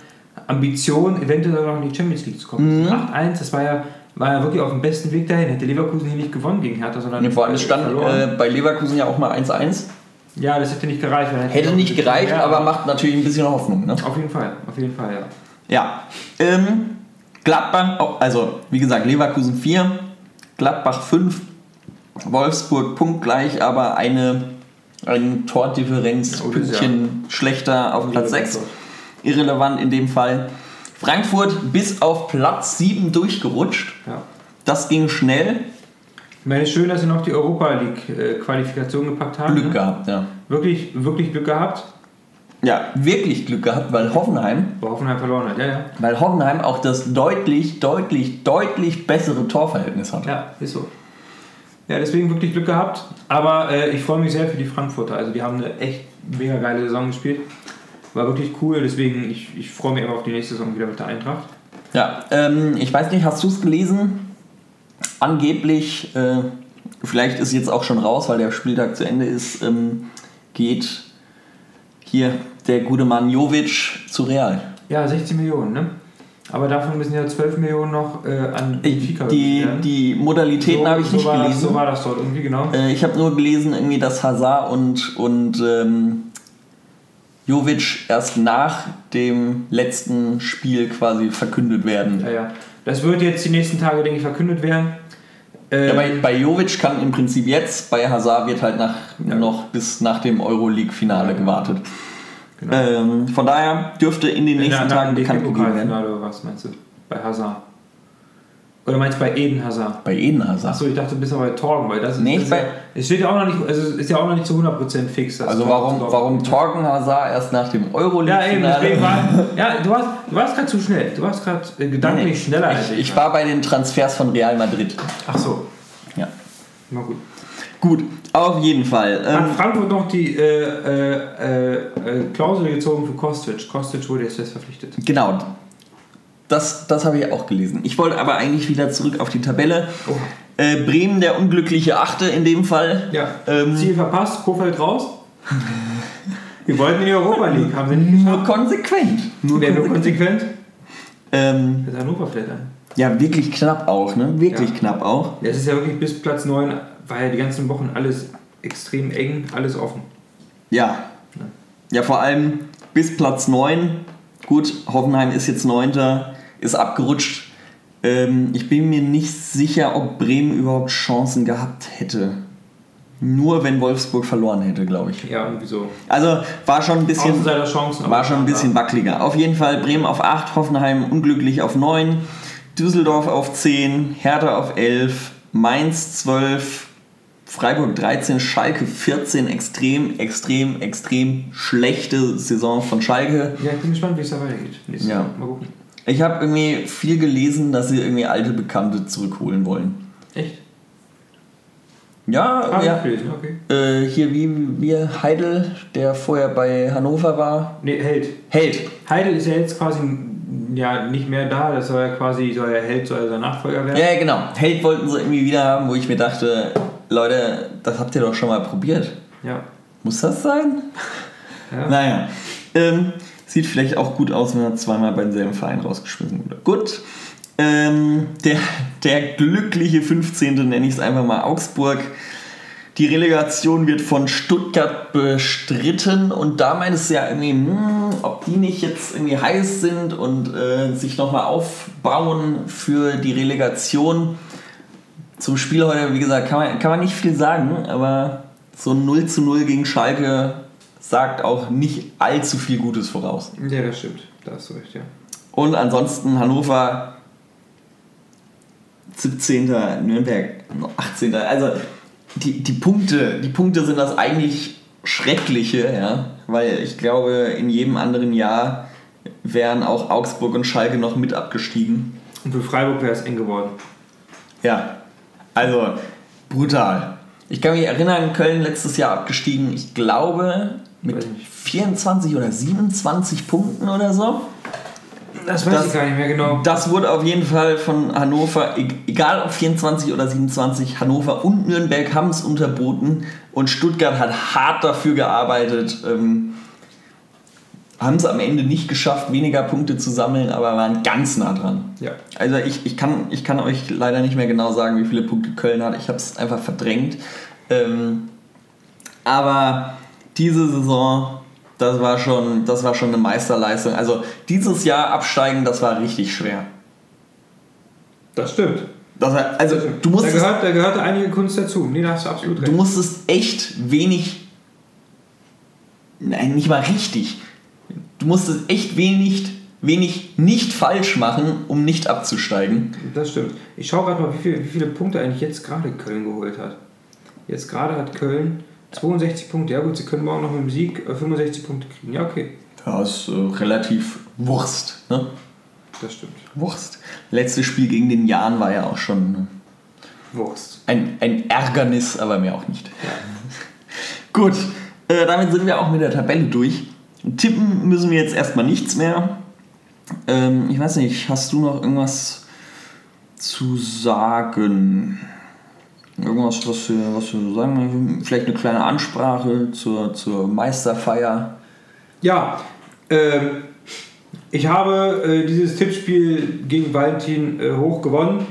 Ambitionen, eventuell sogar noch in die Champions League zu kommen. Mhm. 8-1, das war ja, war ja wirklich auf dem besten Weg dahin. Hätte Leverkusen hier nicht gewonnen gegen Hertha, sondern Ja, vor allem stand äh, bei Leverkusen ja auch mal 1-1. ja, das hätte nicht gereicht. Hätte die nicht gereicht, aber macht natürlich ein bisschen Hoffnung. Ne? Auf jeden Fall, auf jeden Fall, ja. Ja. Ähm, Gladbach, oh, also wie gesagt, Leverkusen 4, Gladbach 5, Wolfsburg punktgleich, aber eine, eine Tordifferenz, Oh, ist Pünktchen schlechter auf Platz 6. Irrelevant. In dem Fall. Frankfurt bis auf Platz 7 durchgerutscht. ja. Das ging schnell. Ich meine, schön, dass sie noch die Europa League äh, Qualifikation gepackt haben. Glück ne? gehabt, ja. Wirklich, wirklich Glück gehabt. Ja, wirklich Glück gehabt, weil Hoffenheim, Wo Hoffenheim verloren hat. Ja, ja. weil Hoffenheim auch das deutlich, deutlich, deutlich bessere Torverhältnis hat. Ja, ist so. Ja, deswegen wirklich Glück gehabt. Aber äh, ich freue mich sehr für die Frankfurter. Also die haben eine echt mega geile Saison gespielt. War wirklich cool. Deswegen, ich, ich freue mich immer auf die nächste Saison wieder mit der Eintracht. Ja, ähm, ich weiß nicht, hast du es gelesen? Angeblich, äh, vielleicht ist jetzt auch schon raus, weil der Spieltag zu Ende ist, ähm, geht hier der gute Mann Jovic zu Real. Ja, 16 Millionen, ne? Aber davon müssen ja 12 Millionen noch äh, an Benfica Die, werden. die Modalitäten habe ich so nicht war Das, gelesen. so war das dort irgendwie, genau. Äh, ich habe nur gelesen, irgendwie, dass Hazard und, und ähm, Jovic erst nach dem letzten Spiel quasi verkündet werden. Ja, ja. Das wird jetzt die nächsten Tage, denke ich, verkündet werden. Ja, bei, bei Jovic kann im Prinzip jetzt, bei Hazard wird halt nach, Ja. noch bis nach dem Euroleague-Finale Ja. gewartet. Genau. Ähm, von daher dürfte in den in nächsten Tagen bekannt gegeben werden. Oder was meinst du? Bei Hazard. Oder meinst du bei Eden Hazard? Bei Eden Hazard. Achso, ich dachte, du bist aber bei Torgen, weil das ist, Nee, ich bei- ja, es steht ja auch noch nicht, also es ist ja auch noch nicht zu 100% fix. also Torgen warum, dort- warum Torgen Hazard erst nach dem Ja, eben, deswegen war, <laughs> ja, du warst, du warst gerade zu schnell. Du warst gerade äh, gedanklich Nee, schneller als ich, ich war bei den Transfers von Real Madrid. Ach so, Ja. na gut. Gut, auf jeden Fall. Hat Ähm, Frankfurt noch die äh, äh, äh, äh, Klausel gezogen für Kostic. Kostic wurde jetzt fest verpflichtet. genau. Das, das habe ich auch gelesen. Ich wollte aber eigentlich wieder zurück auf die Tabelle. Oha. Äh, Bremen, der unglückliche Achte in dem Fall. Ja, Ähm, Ziel verpasst, Kofeld raus. Wir wollten in die Europa League, haben sie nicht Nur konsequent. Nur Wer nur konsequent? Ähm, Das Hannover fällt ein. ja, wirklich knapp auch, ne? Wirklich Ja. knapp auch. Es ist ja wirklich bis Platz 9, war ja die ganzen Wochen alles extrem eng, alles offen. Ja. Ja, vor allem bis Platz 9. Gut, Hoffenheim ist jetzt Neunter, ist abgerutscht. Ähm, ich bin mir nicht sicher, ob Bremen überhaupt Chancen gehabt hätte. Nur wenn Wolfsburg verloren hätte, glaube ich. Ja, irgendwie so. Also war schon ein bisschen, Außenseiter-Chancen. war schon ein bisschen wackeliger. Auf jeden Fall Bremen auf 8, Hoffenheim unglücklich auf 9, Düsseldorf auf 10, Hertha auf 11, Mainz 12, Freiburg 13, Schalke 14. Extrem, extrem, extrem schlechte Saison von Schalke. Ja, ich bin gespannt, wie es da weitergeht. Ja. Mal gucken. Ich habe irgendwie viel gelesen, dass sie irgendwie alte Bekannte zurückholen wollen. Echt? Ja, Ah, ja. okay. Äh, hier wie, wie Heidel, der vorher bei Hannover war. Nee, Held. Held. Heidel ist ja jetzt quasi ja, nicht mehr da, das soll ja quasi, soll ja Held, soll ja sein Nachfolger werden. Ja, ja, genau. Held wollten sie irgendwie wieder haben, wo ich mir dachte, Leute, das habt ihr doch schon mal probiert. Ja. Muss das sein? Ja. Naja. Ähm, sieht vielleicht auch gut aus, wenn er zweimal bei denselben Verein rausgeschmissen wurde. Gut. Ähm, der, der glückliche 15. nenne ich es einfach mal Augsburg. Die Relegation wird von Stuttgart bestritten und da meintest du ja irgendwie, hm, ob die nicht jetzt irgendwie heiß sind und äh, sich nochmal aufbauen für die Relegation. Zum Spiel heute, wie gesagt, kann man, kann man nicht viel sagen, aber so ein 0 zu 0 gegen Schalke sagt auch nicht allzu viel Gutes voraus. ja, das stimmt. Da hast du recht, ja. Und ansonsten Hannover 17. Nürnberg 18. Also die, die, Punkte, die Punkte sind das eigentlich Schreckliche, ja, weil ich glaube, in jedem anderen Jahr wären auch Augsburg und Schalke noch mit abgestiegen. Und für Freiburg wäre es eng geworden. Ja, also brutal. Ich kann mich erinnern, Köln letztes Jahr abgestiegen, ich glaube mit Weiß nicht. 24 oder 27 Punkten oder so. Das weiß Das- ich gar nicht mehr genau. Das wurde auf jeden Fall von Hannover, e- egal ob 24 oder 27, Hannover und Nürnberg haben es unterboten und Stuttgart hat hart dafür gearbeitet. Ähm, haben es am Ende nicht geschafft, weniger Punkte zu sammeln, aber waren ganz nah dran. Ja. Also ich, ich, kann, ich kann euch leider nicht mehr genau sagen, wie viele Punkte Köln hat. Ich habe es einfach verdrängt. Ähm, aber diese Saison, das war, schon, das war schon eine Meisterleistung. Also dieses Jahr absteigen, das war richtig schwer. Das stimmt. Das war, also du da, musstest, gehört, da gehört einige Kunst dazu. Nee, da hast du absolut recht. du musstest echt wenig, nein, nicht mal richtig. Du musstest echt wenig, wenig nicht falsch machen, um nicht abzusteigen. Das stimmt. Ich schaue gerade mal, wie, viel, wie viele Punkte eigentlich jetzt gerade Köln geholt hat. Jetzt gerade hat Köln 62 Punkte, ja gut, sie können morgen noch mit dem Sieg äh, 65 Punkte kriegen. Ja, okay, Ja, ist äh, relativ Wurst. Ne? das stimmt. Wurst. Letztes Spiel gegen den Jan war ja auch schon Wurst. ein, ein Ärgernis, aber mehr auch nicht. <laughs> Gut, äh, damit sind wir auch mit der Tabelle durch. Tippen müssen wir jetzt erstmal nichts mehr. Ähm, ich weiß nicht, hast du noch irgendwas zu sagen? Irgendwas, was wir, was wir sagen möchten? Vielleicht eine kleine Ansprache zur, zur Meisterfeier. Ja, ähm, ich habe äh, dieses Tippspiel gegen Valentin äh, hoch gewonnen.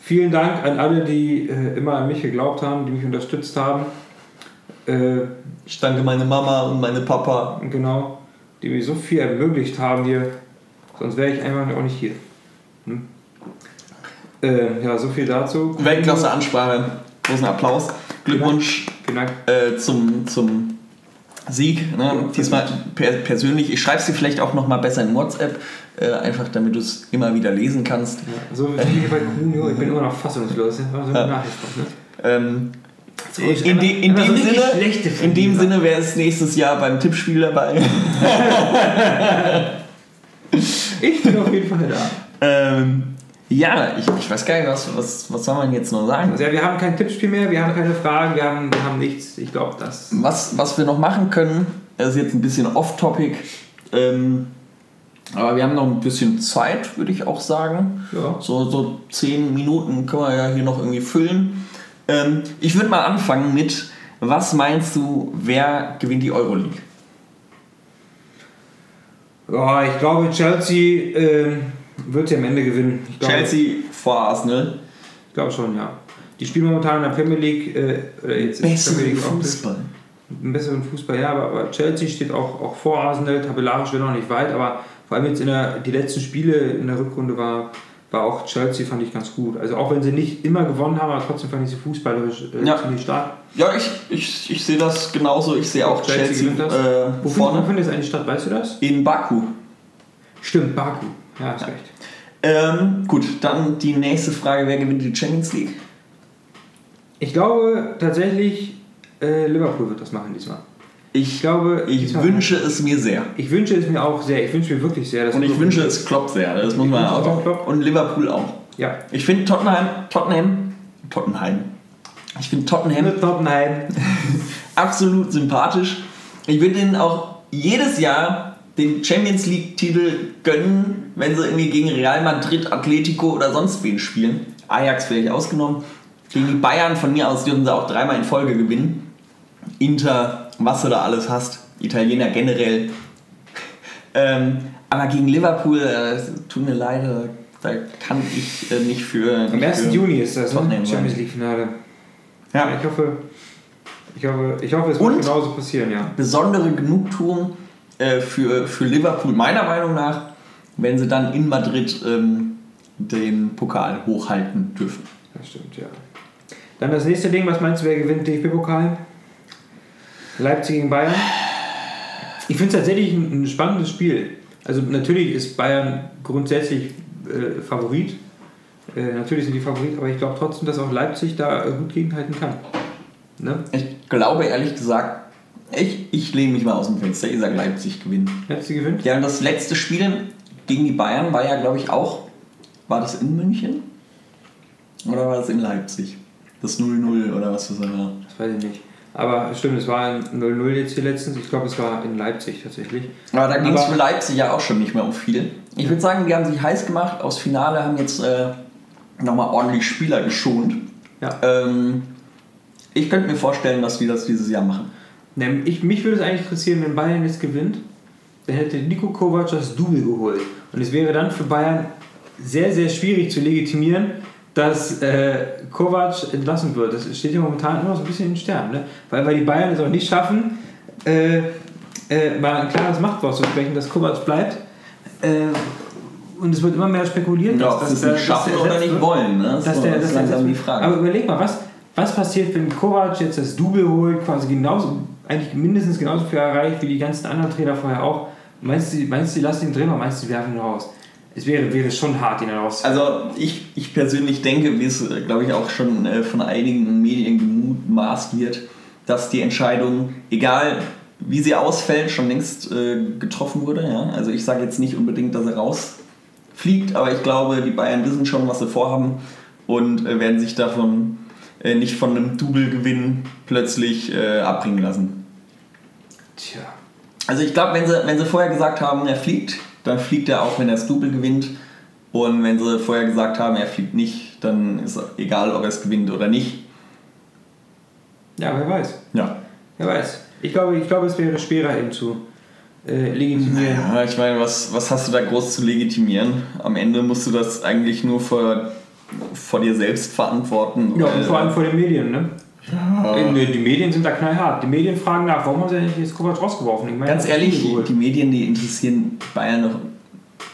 Vielen Dank an alle, die äh, immer an mich geglaubt haben, die mich unterstützt haben. Äh, Ich danke meine Mama und meine Papa. genau, die mir so viel ermöglicht haben hier. Sonst wäre ich einfach auch nicht hier. Hm? Äh, ja, so viel dazu. Weltklasse Ansprache. Großen Applaus. Glückwunsch Vielen Dank. äh, zum, zum Sieg. Ne? Diesmal per persönlich. Ich schreibe es dir vielleicht auch noch mal besser in WhatsApp, äh, einfach damit du es immer wieder lesen kannst. Ja, so wie bei Kuno, ich bin immer noch fassungslos. So eine Ja. Nachricht kommt, ne? Ähm, in, de, in, dem so Sinne, in dem. Sinne wäre es nächstes Jahr beim Tippspiel dabei. <laughs> Ich bin auf jeden Fall da. ähm, ja, ich, ich weiß gar nicht, was, was, was soll man jetzt noch sagen? Also ja, wir haben kein Tippspiel mehr, wir haben keine Fragen, wir haben, wir haben nichts. Ich glaube, das. Was, was wir noch machen können, ist jetzt ein bisschen off-topic, ähm, aber wir haben noch ein bisschen Zeit, würde ich auch sagen. Ja. So, so zehn Minuten können wir ja hier noch irgendwie füllen. Ähm, ich würde mal anfangen mit, was meinst du, wer gewinnt die Euroleague? Ja, ich glaube, Chelsea ähm, wird sie am Ende gewinnen. Ich glaube, Chelsea vor Arsenal. Ich glaube schon, ja. Die spielen momentan in der Premier League. Äh, oder jetzt Besseren Premier League auch Fußball. Einen besseren Fußball, ja, aber, aber Chelsea steht auch, auch vor Arsenal, tabellarisch wird noch nicht weit, aber vor allem jetzt in der, die letzten Spiele in der Rückrunde war, war auch Chelsea, fand ich ganz gut. Also auch wenn sie nicht immer gewonnen haben, aber trotzdem fand ich sie fußballerisch äh, Ja. ziemlich stark. Ja, ich, ich, ich sehe das genauso. Ich sehe auch Chelsea Chelsea, das. äh, Wo, vorne. wo findet es eigentlich statt, weißt du das? In Baku. Stimmt, Baku. Ja, hast recht. Ähm, gut, dann die nächste Frage: Wer gewinnt die Champions League? Ich glaube tatsächlich, äh, Liverpool wird das machen diesmal. Ich glaube, ich wünsche es mir sehr. Ich wünsche es mir auch sehr. Ich wünsche mir wirklich sehr. Dass Und ich wünsche es Klopp sehr. Das muss man auch auch. Klopp. Und Liverpool auch. Ja. Ich finde Tottenham, Tottenham, Tottenham. Ich finde Tottenham Mit Tottenham. <laughs> absolut sympathisch. Ich würde ihnen auch jedes Jahr den Champions League-Titel gönnen, wenn sie irgendwie gegen Real Madrid, Atletico oder sonst wen spielen. Ajax vielleicht ausgenommen. Gegen die Bayern von mir aus dürfen sie auch dreimal in Folge gewinnen. Inter, was du da alles hast. Italiener generell. <laughs> Ähm, aber gegen Liverpool, äh, tut mir leid, da- da kann ich äh, nicht für. Am nicht 1. für Juni ist das, ne? Champions League Finale. Ja. Ich hoffe, ich hoffe, ich hoffe es wird genauso passieren, ja. besondere Genugtuung äh, für, für Liverpool, meiner Meinung nach, wenn sie dann in Madrid ähm, den Pokal hochhalten dürfen. Das stimmt, ja. Dann das nächste Ding, was meinst du, wer gewinnt DFB-Pokal? Leipzig gegen Bayern? Ich finde es tatsächlich ein, ein spannendes Spiel. Also natürlich ist Bayern grundsätzlich äh, Favorit. Äh, natürlich sind die Favorit, aber ich glaube trotzdem, dass auch Leipzig da äh, gut gegenhalten kann. Ne? Ich glaube ehrlich gesagt, ich, ich lehne mich mal aus dem Fenster, ich sage Leipzig gewinnt. Leipzig gewinnt? Ja, und das letzte Spiel gegen die Bayern war ja, glaube ich, auch, war das in München? Oder war das in Leipzig? Das 0-0 oder was das war? Das weiß ich nicht. Aber stimmt, es war ein 0-0 jetzt hier letztens. Ich glaube, es war in Leipzig tatsächlich. Aber da ging es für Leipzig ja auch schon nicht mehr um viel. Ich würde sagen, die haben sich heiß gemacht aufs Finale, haben jetzt äh, nochmal ordentlich Spieler geschont. Ja. Ähm, ich könnte mir vorstellen, dass die das dieses Jahr machen. Ich, mich würde es eigentlich interessieren, wenn Bayern jetzt gewinnt, dann hätte Nico Kovac das Double geholt. Und es wäre dann für Bayern sehr, sehr schwierig zu legitimieren, dass äh, Kovac entlassen wird. Das steht ja momentan immer so ein bisschen in den Sternen. Ne? Weil, weil die Bayern es auch nicht schaffen, äh, äh, mal ein klares Machtwort zu sprechen, dass Kovac bleibt. Äh, und es wird immer mehr spekuliert, Ja, ob sie es nicht dass schaffen der oder nicht wird. wollen. Ne? Dass So, der, das dass ist langsam die. Frage. Aber überleg mal, was, was passiert, wenn Kovac jetzt das Double holt, quasi genauso, eigentlich mindestens genauso viel erreicht wie die ganzen anderen Trainer vorher auch. Meinst du, meinst du, die ihn drin oder meinst du, werfen ihn raus? Es wäre, wäre schon hart, ihn raus. Also ich, ich persönlich denke, wie es, glaube ich, auch schon äh, von einigen Medien gemutmaßt wird, dass die Entscheidung, egal wie sie ausfällt, schon längst äh, getroffen wurde. Ja? Also ich sage jetzt nicht unbedingt, dass er rausfliegt, aber ich glaube, die Bayern wissen schon, was sie vorhaben und äh, werden sich davon äh, nicht von einem Double-Gewinn plötzlich äh, abbringen lassen. Tja. Also ich glaube, wenn sie, wenn sie vorher gesagt haben, er fliegt, dann fliegt er auch, wenn er das Double gewinnt. Und wenn sie vorher gesagt haben, er fliegt nicht, dann ist egal, ob er es gewinnt oder nicht. Ja, wer weiß. Ja. Wer weiß. Ich glaube, ich glaube es wäre schwerer, ihn zu äh, legitimieren. Ja, ich meine, was, was hast du da groß zu legitimieren? Am Ende musst du das eigentlich nur vor, vor dir selbst verantworten. Ja, und vor allem vor den Medien, ne? Äh, ne, Die Medien sind da knallhart. Die Medien fragen nach, warum haben sie denn jetzt Kovac rausgeworfen? Ich meine, Ganz ehrlich, die Medien, die interessieren Bayern noch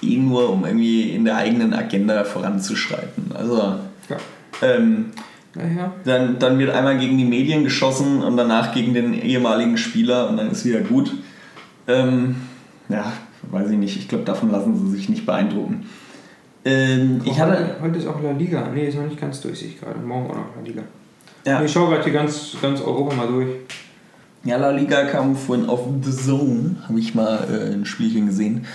eh nur, um irgendwie in der eigenen Agenda voranzuschreiten. Also, Ja. ähm, Naja. dann, dann wird einmal gegen die Medien geschossen und danach gegen den ehemaligen Spieler und dann ist wieder gut. Ähm, ja, weiß ich nicht. Ich glaube, davon lassen sie sich nicht beeindrucken. Ähm, ich hatte. heute, heute ist auch La Liga. Nee, ist noch nicht ganz durch, sehe ich gerade. Morgen auch noch La Liga. Ja, Ich schaue gerade hier ganz, ganz Europa mal durch. ja, La Liga kam vorhin auf The Zone, habe ich mal äh, ein Spielchen gesehen.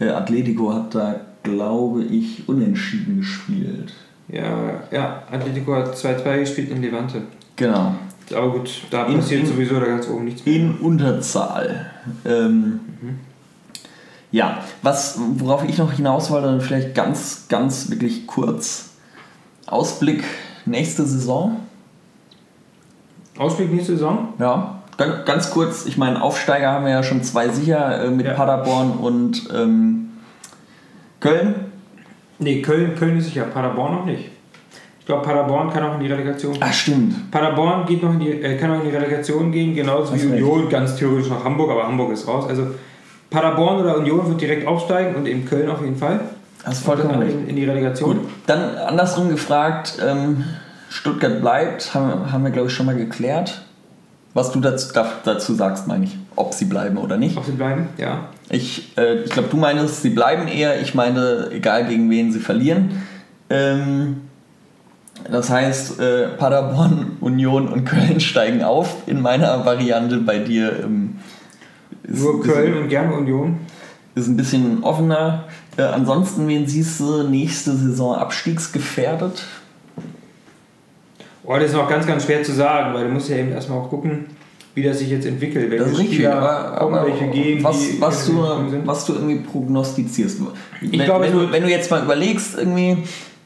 Äh, Atletico hat da, glaube ich, unentschieden gespielt. Ja, ja, Atletico hat 2-2 gespielt in Levante. Genau. Aber gut, da passiert in- sowieso da ganz oben nichts mehr. In Unterzahl. Ähm, Ja, was, worauf ich noch hinaus wollte, vielleicht ganz, ganz wirklich kurz. Ausblick nächste Saison. Ausblick nächste Saison? Ja, ganz, kurz. Ich meine, Aufsteiger haben wir ja schon zwei sicher äh, mit Ja. Paderborn und ähm, Köln. Nee, Köln, Köln ist sicher, Paderborn noch nicht. Ich glaube, Paderborn kann auch in die Relegation. Ach, stimmt. Paderborn geht noch in die, äh, kann auch in die Relegation gehen, genauso Hast wie recht. Union, ganz theoretisch nach Hamburg, aber Hamburg ist raus. Also Paderborn oder Union wird direkt aufsteigen und eben Köln auf jeden Fall. Hast Und vollkommen recht. in, in die Relegation. Gut, dann andersrum gefragt, ähm, Stuttgart bleibt, haben, haben wir glaube ich schon mal geklärt. Was du dazu, da- dazu sagst, meine ich, ob sie bleiben oder nicht. Ob sie bleiben, ja. Ich, äh, ich glaube, du meinst, sie bleiben eher. Ich meine, egal gegen wen sie verlieren. Ähm, das heißt, äh, Paderborn, Union und Köln <laughs> steigen auf. In meiner Variante bei dir ähm, ist, Nur Köln und gerne Union. ist, ist ein bisschen offener. Äh, ansonsten, wen siehst du nächste Saison abstiegsgefährdet? Oh, das ist noch ganz, ganz schwer zu sagen, weil du musst ja eben erstmal auch gucken, wie das sich jetzt entwickelt. Welche Das ist richtig, Spieler aber, kommen, aber welche gehen, was, was, du, was du irgendwie prognostizierst. wenn, glaube, wenn, du, wenn du jetzt mal überlegst, irgendwie,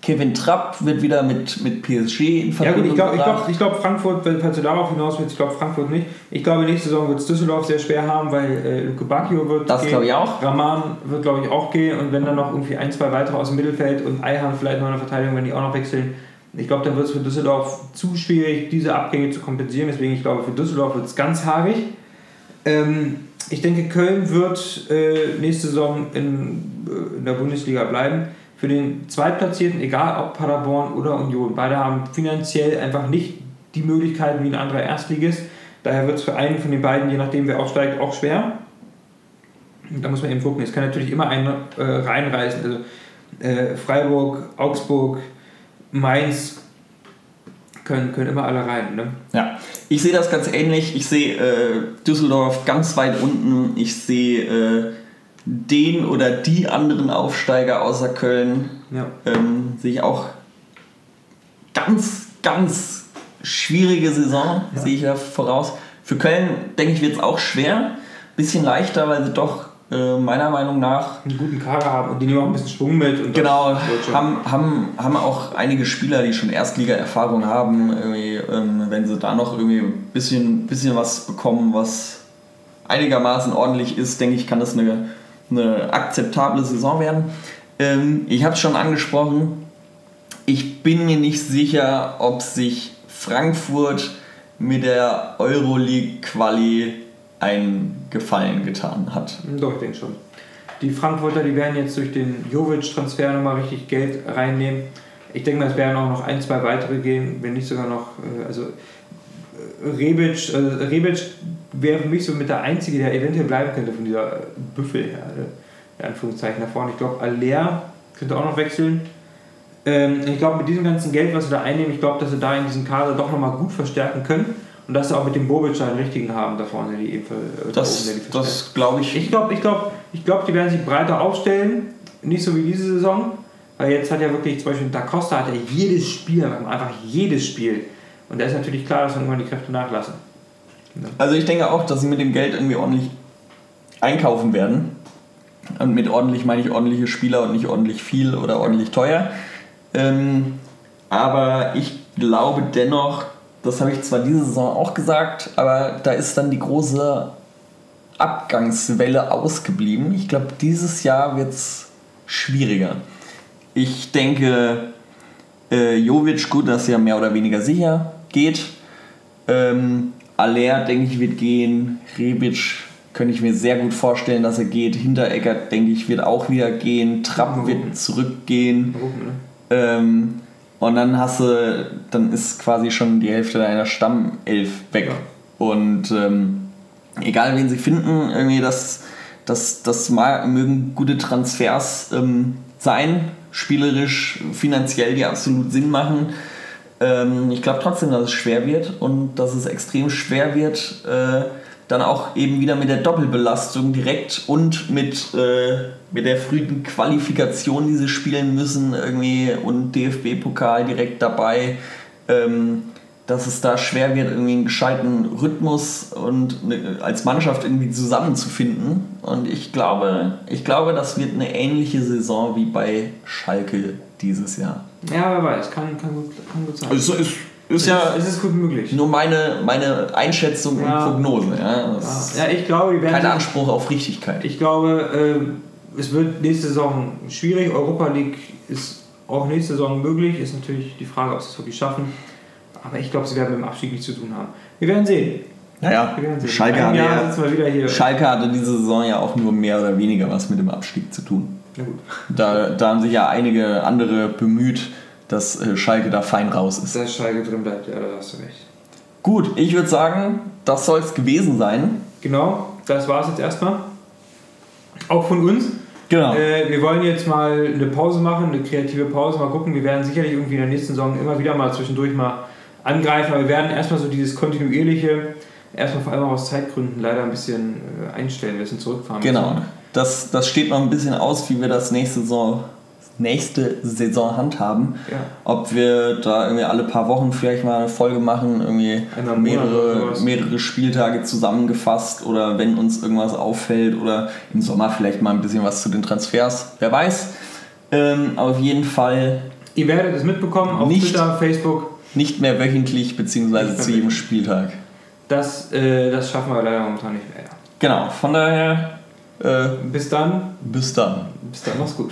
Kevin Trapp wird wieder mit, mit PSG in Ja gut, Verbindung ich glaube, ich glaub, ich glaub Frankfurt, falls du darauf hinaus willst, ich glaube Frankfurt nicht. Ich glaube, nächste Saison wird es Düsseldorf sehr schwer haben, weil äh, Luke Bacchio wird Das glaube ich auch. Rahman wird, glaube ich, auch gehen. Und wenn dann noch irgendwie ein, zwei weitere aus dem Mittelfeld und Eihahn vielleicht noch in der Verteidigung, wenn die auch noch wechseln, ich glaube, dann wird es für Düsseldorf zu schwierig, diese Abgänge zu kompensieren. Deswegen, ich glaube, für Düsseldorf wird es ganz haarig. Ähm, ich denke, Köln wird äh, nächste Saison in, äh, in der Bundesliga bleiben. Für den Zweitplatzierten, egal ob Paderborn oder Union, beide haben finanziell einfach nicht die Möglichkeiten wie ein anderer Erstligist. Daher wird es für einen von den beiden, je nachdem wer aufsteigt, auch schwer. Und Da muss man eben gucken. Es kann natürlich immer einen äh, reinreißen. Also äh, Freiburg, Augsburg, Mainz können, können immer alle rein. Ne? Ja, ich sehe das ganz ähnlich. Ich sehe äh, Düsseldorf ganz weit unten. Ich sehe äh, den oder die anderen Aufsteiger außer Köln. Ja. Ähm, sehe ich auch ganz, ganz schwierige Saison, Ja. sehe ich da voraus. Für Köln, denke ich, wird es auch schwer. Bisschen leichter, weil sie doch äh, meiner Meinung nach einen guten Kader haben und die nehmen auch ein bisschen Schwung mit. Und Genau, haben, haben, haben auch einige Spieler, die schon Erstliga-Erfahrung haben. Ähm, wenn sie da noch irgendwie ein bisschen, bisschen was bekommen, was einigermaßen ordentlich ist, denke ich, kann das eine, eine akzeptable Saison werden. Ähm, ich habe es schon angesprochen, ich bin mir nicht sicher, ob sich Frankfurt mit der Euroleague-Quali einen Gefallen getan hat. Doch, ich denke schon. Die Frankfurter, die werden jetzt durch den Jovic-Transfer nochmal richtig Geld reinnehmen. Ich denke mal, es werden auch noch ein, zwei weitere gehen, wenn nicht sogar noch. äh, Also äh, Rebic, äh, Rebic wäre für mich so mit der Einzige, der eventuell bleiben könnte von dieser Büffelherde, in Anführungszeichen da vorne. Ich glaube, Aller könnte auch noch wechseln. Ähm, ich glaube, mit diesem ganzen Geld, was sie da einnehmen, ich glaube, dass sie da in diesem Kader doch nochmal gut verstärken können. Und dass sie auch mit dem Bobic einen richtigen haben da vorne, die eben äh, da Das, oben, das glaube ich. Ich glaube, ich glaub, ich glaub, die werden sich breiter aufstellen. Nicht so wie diese Saison. Weil jetzt hat ja wirklich, zum Beispiel Da Costa hat ja jedes Spiel, einfach jedes Spiel. Und da ist natürlich klar, dass irgendwann die Kräfte nachlassen. Also ich denke auch, dass sie mit dem Geld irgendwie ordentlich einkaufen werden. Und mit ordentlich meine ich ordentliche Spieler und nicht ordentlich viel oder ordentlich teuer. Ähm, aber ich glaube dennoch, das habe ich zwar diese Saison auch gesagt, aber da ist dann die große Abgangswelle ausgeblieben. Ich glaube, dieses Jahr wird es schwieriger. Ich denke, äh, Jovic, gut, das ist ja mehr oder weniger sicher, geht. Ähm, Aller, denke ich, wird gehen. Rebic könnte ich mir sehr gut vorstellen, dass er geht. Hinteregger, denke ich, wird auch wieder gehen. Trapp wird zurückgehen. Ne? Ähm, und dann hast du, dann ist quasi schon die Hälfte deiner Stammelf weg. Und ähm, egal wen sie finden, irgendwie das, das, das ma- mögen gute Transfers ähm, sein, spielerisch, finanziell, die absolut Sinn machen. Ähm, ich glaube trotzdem, dass es schwer wird und dass es extrem schwer wird, äh, dann auch eben wieder mit der Doppelbelastung direkt und mit, äh, mit der frühen Qualifikation, die sie spielen müssen, irgendwie und DFB-Pokal direkt dabei, ähm, dass es da schwer wird, irgendwie einen gescheiten Rhythmus und ne, als Mannschaft irgendwie zusammenzufinden. Und ich glaube, ich glaube, das wird eine ähnliche Saison wie bei Schalke dieses Jahr. Ja, wer weiß, kann, kann, gut, kann gut sein. Also ist, ist ja es ist gut möglich. nur meine, meine Einschätzung Ja. und Prognose. Ja? Das Ja, ich glaube, die werden kein Anspruch auf Richtigkeit. Ich glaube, ähm, es wird nächste Saison schwierig. Europa League ist auch nächste Saison möglich. Ist natürlich die Frage, ob sie es wirklich schaffen. Aber ich glaube, sie werden mit dem Abstieg nichts zu tun haben. Wir werden sehen. Naja, Wir werden sehen. Schalke hatte, ja. Schalke hatte diese Saison ja auch nur mehr oder weniger was mit dem Abstieg zu tun. Na gut. Da, da haben sich ja einige andere bemüht, dass äh, Schalke da fein raus ist. Dass Schalke drin bleibt, ja, da hast du recht. Gut, ich würde sagen, das soll es gewesen sein. Genau, das war es jetzt erstmal. Auch von uns. Genau. Äh, wir wollen jetzt mal eine Pause machen, eine kreative Pause, mal gucken. Wir werden sicherlich irgendwie in der nächsten Saison immer wieder mal zwischendurch mal angreifen, aber wir werden erstmal so dieses kontinuierliche, erstmal vor allem auch aus Zeitgründen leider ein bisschen äh, einstellen, wir sind zurückfahren. Genau. müssen. Das, das steht noch ein bisschen aus, wie wir das nächste Saison, nächste Saison handhaben. Ja. Ob wir da irgendwie alle paar Wochen vielleicht mal eine Folge machen, irgendwie mehrere, mehrere Spieltage zusammengefasst oder wenn uns irgendwas auffällt oder im Sommer vielleicht mal ein bisschen was zu den Transfers. Wer weiß. Ähm, auf jeden Fall Ihr werdet es mitbekommen auf Nicht. Twitter, Facebook. nicht mehr wöchentlich beziehungsweise zu jedem. Spieltag. Das, äh, das schaffen wir leider momentan nicht mehr. Genau, von daher äh, Bis dann. bis dann. Bis dann. Mach's gut.